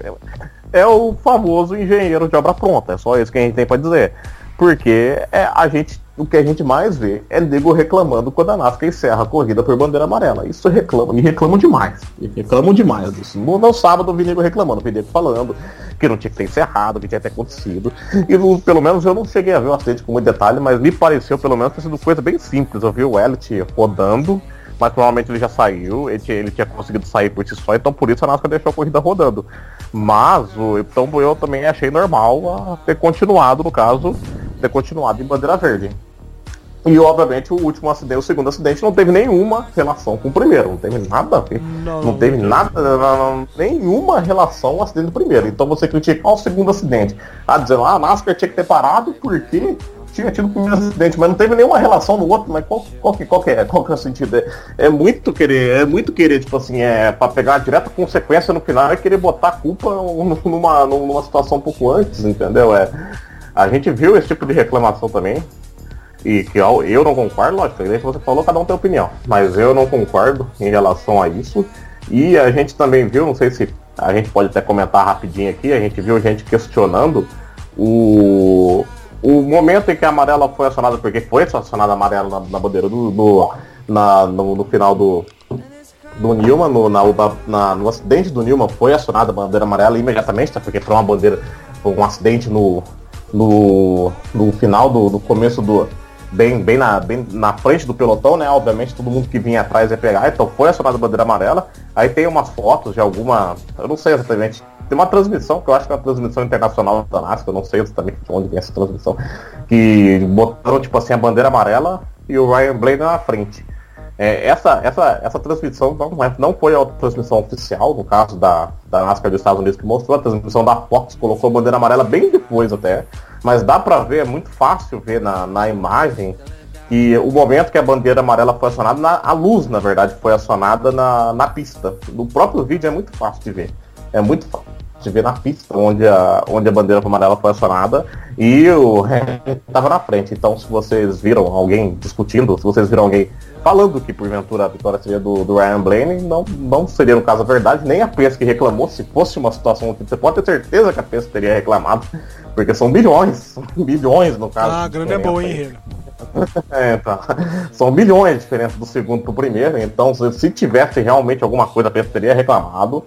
É o famoso engenheiro de obra pronta, é só isso que a gente tem para dizer. Porque é, a gente, o que a gente mais vê é nego reclamando quando a NASCAR encerra a corrida por bandeira amarela. Isso reclama, me reclamam demais. Me reclamam demais disso. No, no sábado eu vi nego reclamando, vi nego falando que não tinha que ter encerrado, que tinha que ter acontecido. E pelo menos eu não cheguei a ver o acidente com muito detalhe, mas me pareceu pelo menos ter sido coisa bem simples. Eu vi o Elliot rodando mas provavelmente ele já saiu, ele tinha, ele tinha conseguido sair por si só, então por isso a NASCAR deixou a corrida rodando. Mas o, então eu também achei normal ter continuado, no caso, ter continuado em bandeira verde. E obviamente o último acidente, o segundo acidente, não teve nenhuma relação com o primeiro. Não teve nada. Não, não teve nada, não, nenhuma relação ao acidente do primeiro. Então você criticar o segundo acidente. Ah, dizendo, ah, a NASCAR tinha que ter parado porque tinha tido o primeiro acidente, mas não teve nenhuma relação no outro, mas qual, qual, que, qual, que, é, qual que é o sentido? É, é, muito querer, é muito querer, tipo assim, é pra pegar a direta consequência no final e querer botar a culpa numa, numa situação um pouco antes, entendeu? É, a gente viu esse tipo de reclamação também. E que eu, não concordo, lógico, que você falou, cada um tem opinião. Mas eu não concordo em relação a isso. E a gente também viu, não sei se a gente pode até comentar rapidinho aqui, a gente viu gente questionando o, o momento em que a amarela foi acionada, porque foi acionada a amarela na, na bandeira do, do na, no, no, final do, do Nilma, no, na, na, no acidente do Nilma foi acionada a bandeira amarela imediatamente, tá? porque foi uma bandeira, um acidente no, no, no final do, do começo do. Bem, bem, na, bem na frente do pelotão, né? Obviamente todo mundo que vinha atrás ia pegar, então foi acionada a bandeira amarela. Aí tem umas fotos de alguma. Eu não sei exatamente tem uma transmissão, que eu acho que é uma transmissão internacional da NASCAR, eu não sei exatamente de onde vem essa transmissão, que botaram, tipo assim, a bandeira amarela e o Ryan Blaney na frente. É, essa, essa, essa transmissão não, é, não foi a transmissão oficial, no caso da, da NASCAR dos Estados Unidos que mostrou, a transmissão da Fox colocou a bandeira amarela bem depois até, mas dá pra ver, é muito fácil ver na, na imagem que o momento que a bandeira amarela foi acionada, na, a luz, na verdade, foi acionada na, na pista. No próprio vídeo é muito fácil de ver. É muito fácil de ver na pista onde a, onde a bandeira amarela foi acionada e o Hamilton estava na frente. Então, se vocês viram alguém discutindo, se vocês viram alguém falando que porventura a vitória seria do, do Ryan Blaney, não, não seria no caso a verdade, nem a Penske reclamou. Se fosse uma situação que você pode ter certeza que a Penske teria reclamado, porque são bilhões, são bilhões no caso. Ah, a grana é boa, hein, [LAUGHS] é, tá. São milhões de diferença do segundo pro primeiro, então se, se tivesse realmente alguma coisa, a Penske teria reclamado.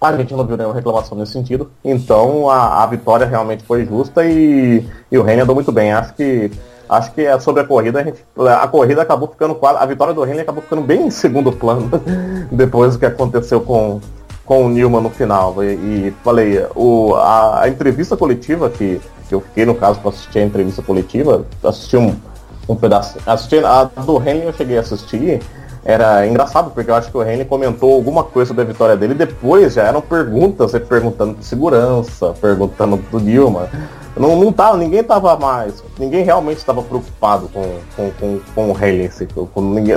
A gente não viu nenhuma reclamação nesse sentido. Então a, a vitória realmente foi justa e, e o Renan andou muito bem. Acho que acho que é sobre a corrida, a, gente, a corrida acabou ficando quase. A vitória do Renan acabou ficando bem em segundo plano [LAUGHS] depois do que aconteceu com, com o Newman no final. E, e falei, o, a, a, entrevista coletiva que, que eu fiquei no caso para assistir a entrevista coletiva, assisti um, um pedaço. Assisti a do Renan eu cheguei a assistir era engraçado, porque eu acho que o Henry comentou alguma coisa sobre a vitória dele, depois já eram perguntas, perguntando de segurança, perguntando do Dilma. Não, não tava, ninguém tava mais, ninguém realmente estava preocupado com, com, com, com o Haley. Assim,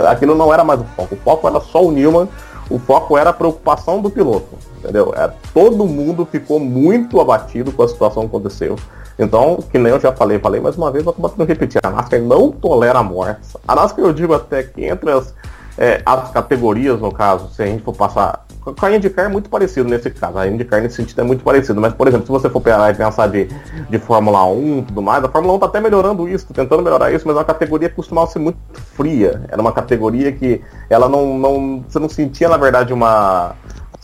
aquilo não era mais o foco, o foco era só o Newman, o foco era a preocupação do piloto, entendeu? É, todo mundo ficou muito abatido com a situação que aconteceu. Então, que nem eu já falei, falei mais uma vez, vou acabar tendo repetir, a NASCAR não tolera mortes. A NASCAR eu digo até que entre as é, as categorias, no caso, se a gente for passar. Com a IndyCar é muito parecido nesse caso. A IndyCar nesse sentido é muito parecido. Mas, por exemplo, se você for pensar de, de Fórmula 1 e tudo mais, a Fórmula 1 está até melhorando isso, tentando melhorar isso, mas é uma categoria que costumava ser muito fria. Era uma categoria que ela não. não você não sentia, na verdade, uma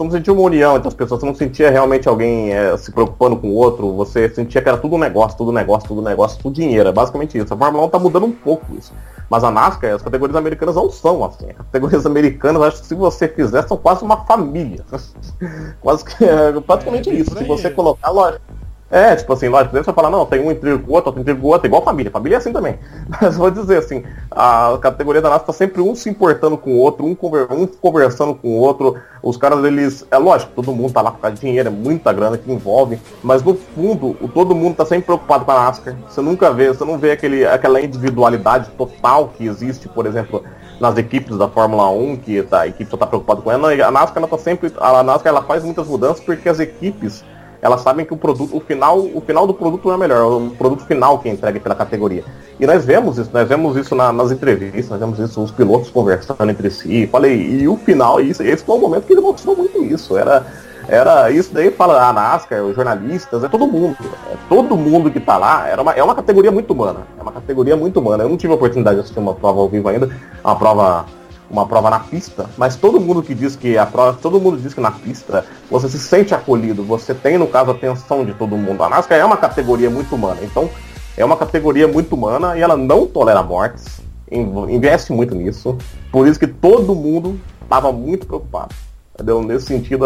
não sentia uma união entre as pessoas, você não sentia realmente alguém é, se preocupando com o outro, você sentia que era tudo um negócio, tudo um negócio, tudo um negócio, tudo dinheiro, é basicamente isso. A Fórmula 1 tá mudando um pouco isso. Mas a NASCAR, as categorias americanas não são assim. As categorias americanas, acho que se você fizer, são quase uma família. [LAUGHS] quase que é praticamente é, isso. Se você colocar, lógico, é, tipo assim, lógico, você vai falar, não, tem um intrigo com o outro, outro intrigo com o outro, igual família. Família é assim também. [LAUGHS] Mas vou dizer assim, a categoria da NASA tá sempre um se importando com o outro, um, um conversando com o outro. Os caras, eles. É lógico, todo mundo tá lá por causa de dinheiro, é muita grana que envolve. Mas no fundo, o, todo mundo tá sempre preocupado com a NASCAR. Você nunca vê, você não vê aquele, aquela individualidade total que existe, por exemplo, nas equipes da Fórmula 1, que tá, a equipe só tá preocupada com ela. A NASCAR ela tá sempre. A NASCAR ela faz muitas mudanças porque as equipes elas sabem que o produto, o final, o final do produto não é melhor, é o produto final que é entregue pela categoria. E nós vemos isso, nós vemos isso na, nas entrevistas, nós vemos isso, os pilotos conversando entre si. Falei, e o final, isso, esse foi o momento que ele mostrou muito isso. Era Era isso daí fala a NASCAR, os jornalistas, é todo mundo. É todo mundo que tá lá. Era uma, é uma categoria muito humana. É uma categoria muito humana. Eu não tive a oportunidade de assistir uma prova ao vivo ainda, uma prova uma prova na pista, mas todo mundo que diz que a prova, todo mundo diz que na pista você se sente acolhido, você tem no caso a atenção de todo mundo. A NASCAR é uma categoria muito humana, então é uma categoria muito humana e ela não tolera mortes, investe muito nisso, por isso que todo mundo estava muito preocupado. Entendeu? Nesse sentido,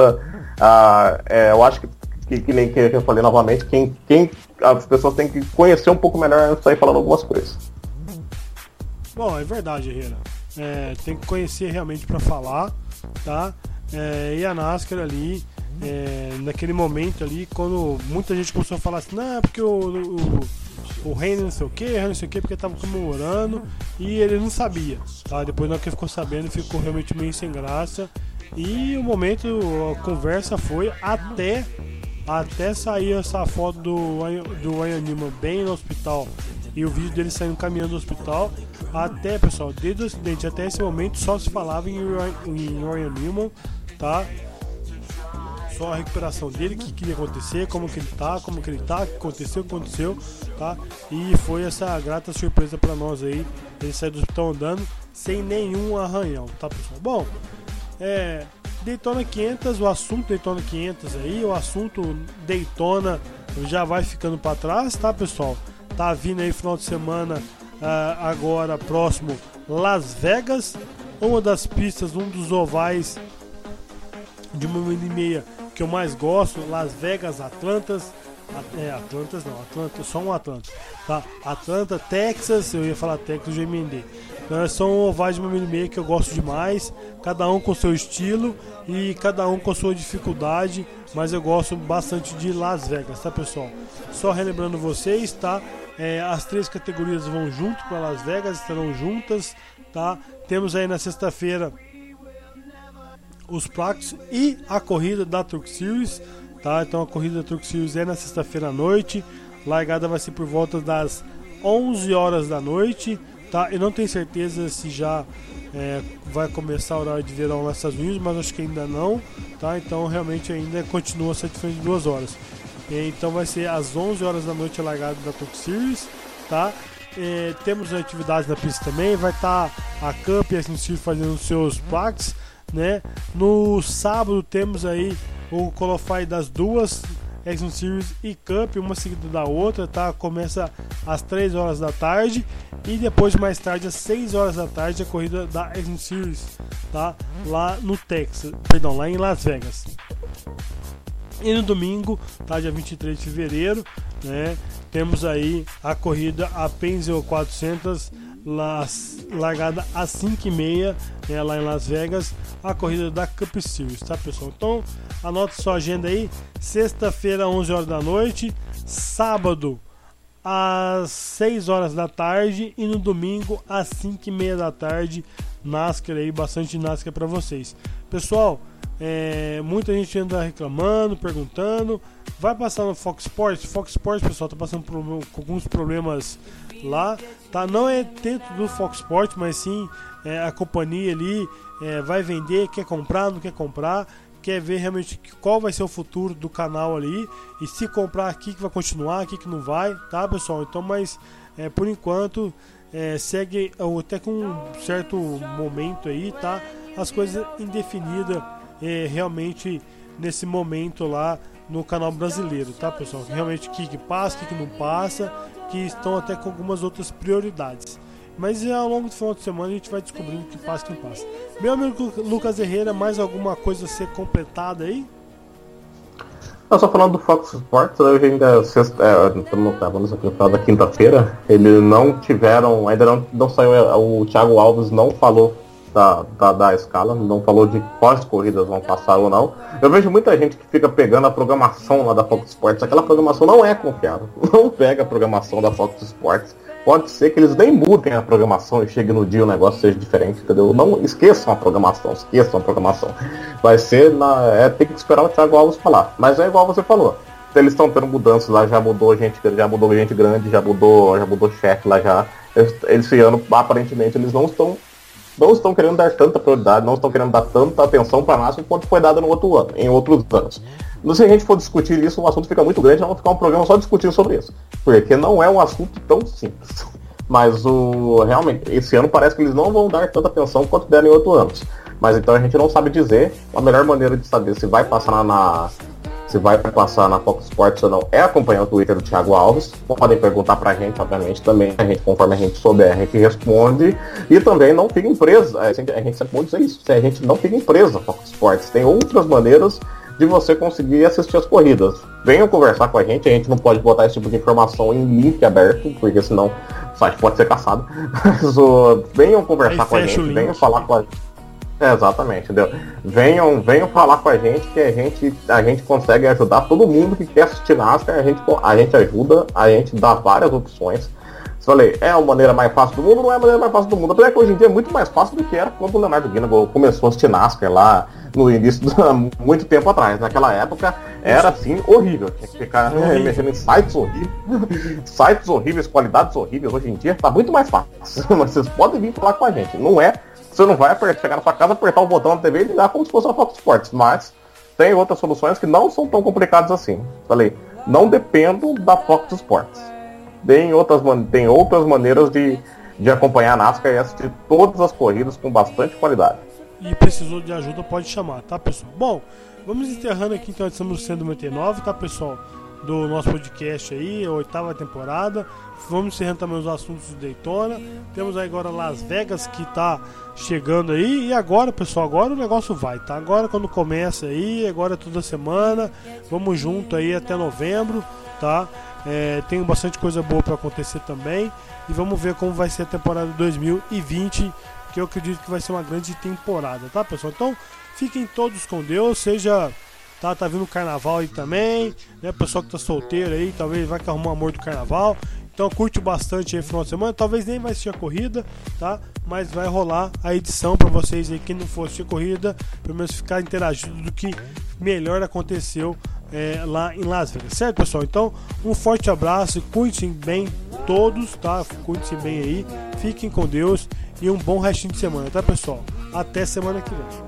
é, eu acho que, que, que nem que eu falei novamente, quem, quem as pessoas têm que conhecer um pouco melhor antes sair falando algumas coisas. Bom, é verdade, Herrera. É, tem que conhecer realmente para falar, tá? É, e a NASCAR ali, é, naquele momento ali, quando muita gente começou a falar assim, não, porque o, o, o Reino não sei o que, não sei o que, porque tava comemorando e ele não sabia, tá? Depois na que ficou sabendo, ficou realmente meio sem graça. E o momento, a conversa foi até até sair essa foto do, do Ryan bem no hospital e o vídeo dele saindo caminhando do hospital. Até, pessoal, desde o acidente até esse momento só se falava em, em Ryan tá? Só a recuperação dele, o que queria acontecer, como que ele tá, como que ele tá, o que aconteceu, o que aconteceu, tá? E foi essa grata surpresa para nós aí, ele sair do hospital andando sem nenhum arranhão, tá pessoal? Bom, é, Daytona 500, o assunto Daytona 500 aí, o assunto Daytona já vai ficando para trás, tá pessoal? Tá vindo aí final de semana uh, agora próximo Las Vegas, uma das pistas, um dos ovais de uma e meia que eu mais gosto, Las Vegas, Atlantas, é, Atlantas não, Atlanta, só um Atlanta, tá? Atlanta, Texas, eu ia falar Texas, já emendei. Então, são ovais de uma meia que eu gosto demais, cada um com seu estilo e cada um com sua dificuldade, mas eu gosto bastante de Las Vegas, tá pessoal? Só relembrando vocês, tá? É, as três categorias vão junto para Las Vegas, estarão juntas, tá? Temos aí na sexta-feira os placos e a corrida da Truck Series, tá? Então a corrida da Truck Series é na sexta-feira à noite, largada vai ser por volta das 11 horas da noite, tá? Eu não tenho certeza se já é, vai começar o horário de verão nos Estados Unidos, mas acho que ainda não, tá? Então realmente ainda continua essa diferença de duas horas. Então vai ser às 11 horas da noite a largada da Talk Series, tá? É, temos atividades na pista também, vai estar tá a Cup e a Series fazendo seus packs, né? No sábado temos aí o qualify das duas Action Series e Cup, uma seguida da outra, tá? Começa às 3 horas da tarde e depois mais tarde às 6 horas da tarde a corrida da Action Series, tá? Lá no Texas, perdão, lá em Las Vegas. E no domingo, tá, dia 23 de fevereiro, né, temos aí a corrida a Penzel 400 largada às 5h30 né, lá em Las Vegas, a corrida da Cup Series, tá pessoal? Então anota sua agenda aí, sexta-feira 11 horas da noite, sábado às 6 horas da tarde e no domingo às 5h30 da tarde, NASCAR aí, bastante NASCAR para vocês. Pessoal, é, muita gente anda reclamando, perguntando. Vai passar no Fox Sports? Fox Sports, pessoal, tá passando por, com alguns problemas lá. Tá? Não é dentro do Fox Sports, mas sim é, a companhia ali é, vai vender, quer comprar, não quer comprar. Quer ver realmente qual vai ser o futuro do canal ali. E se comprar aqui que vai continuar, aqui que não vai, tá pessoal? Então, mas é, por enquanto é, segue até com um certo momento aí, tá? As coisas indefinidas é, realmente nesse momento lá no canal brasileiro, tá pessoal? Realmente o que, que passa, o que, que não passa, que estão até com algumas outras prioridades. Mas ao longo do final de semana a gente vai descobrindo o que passa e que não passa. Meu amigo Lucas Herrera, mais alguma coisa a ser completada aí? Não, só falando do Fox Sports, hoje ainda é, estamos gravando aqui no final da quinta-feira, eles não tiveram, ainda não, não saiu, o Thiago Alves não falou da, da, da, escala, não falou de quais corridas vão passar ou não. Eu vejo muita gente que fica pegando a programação lá da Fox Sports. Aquela programação não é confiável. [LAUGHS] Não pega a programação da Fox Sports. Pode ser que eles nem mudem a programação e chegue no dia o negócio seja diferente, entendeu? Não esqueçam a programação, esqueçam a programação. Vai ser na. É, tem que esperar o Thiago Alves falar. Mas é igual você falou. Eles estão tendo mudanças lá, já mudou gente, já mudou gente grande, já mudou, já mudou chefe lá já. Esse ano, aparentemente, eles não estão não estão querendo dar tanta prioridade, não estão querendo dar tanta atenção para a NASCAR quanto foi dada no outro ano, em outros anos. Se a gente for discutir isso, o assunto fica muito grande, vamos ficar um programa só discutindo sobre isso. Porque não é um assunto tão simples. Mas o realmente, esse ano parece que eles não vão dar tanta atenção quanto deram em outros anos. Mas então a gente não sabe dizer. A melhor maneira de saber se vai passar na, se vai passar na Fox Sports ou não é acompanhar o Twitter do Thiago Alves. Podem perguntar pra gente, obviamente, também. A gente, conforme a gente souber, a gente responde. E também não fica empresa. A gente, a gente sempre pode dizer isso. A gente não fica empresa Fox Sports. Tem outras maneiras de você conseguir assistir as corridas. Venham conversar com a gente, a gente não pode botar esse tipo de informação em link aberto, porque senão o site pode ser caçado. [LAUGHS] Mas uh, venham conversar Aí com a gente, venham falar com a gente. É, exatamente, entendeu? Venham, venham falar com a gente que a gente, a gente consegue ajudar todo mundo que quer assistir NASCAR, a gente, a gente ajuda, a gente dá várias opções. Falei, é a maneira mais fácil do mundo, não é a maneira mais fácil do mundo. Apesar que hoje em dia é muito mais fácil do que era quando o Leonardo Guinness começou a assistir NASCAR lá no início, [LAUGHS] muito tempo atrás. Naquela época era assim horrível. Tinha que ficar é, mexendo em sites horríveis, [LAUGHS] sites horríveis, qualidades horríveis. Hoje em dia tá muito mais fácil. Mas [LAUGHS] vocês podem vir falar com a gente. Não é, você não vai chegar na sua casa, apertar o botão da TV e ligar como se fosse a Fox Sports. Mas tem outras soluções que não são tão complicadas assim. Falei, não dependo da Fox Sports. Tem outras, tem outras maneiras de, de acompanhar a NASCAR e assistir todas as corridas com bastante qualidade e precisou de ajuda, pode chamar, tá, pessoal? Bom, vamos enterrando aqui então a edição do 199, tá, pessoal? Do nosso podcast aí, a oitava temporada. Vamos encerrando também os assuntos do Daytona. Temos agora Las Vegas que tá chegando aí. E agora, pessoal, agora o negócio vai, tá? Agora quando começa aí, agora é toda semana. Vamos junto aí até novembro, tá? É, tem bastante coisa boa para acontecer também. E vamos ver como vai ser a temporada 2020 que eu acredito que vai ser uma grande temporada, tá, pessoal? Então, fiquem todos com Deus, seja tá, tá vindo o carnaval aí também, né? Pessoal que tá solteiro aí, talvez vai que arrumar amor do carnaval. Então curte bastante aí final de semana. Talvez nem vai assistir a corrida, tá? Mas vai rolar a edição para vocês aí, quem não assistir a corrida, pelo menos ficar interagindo do que melhor aconteceu é, lá em Las Vegas, certo pessoal? Então, um forte abraço, cuide-se bem todos, tá? Cuide-se bem aí, fiquem com Deus e um bom restinho de semana, tá pessoal? Até semana que vem.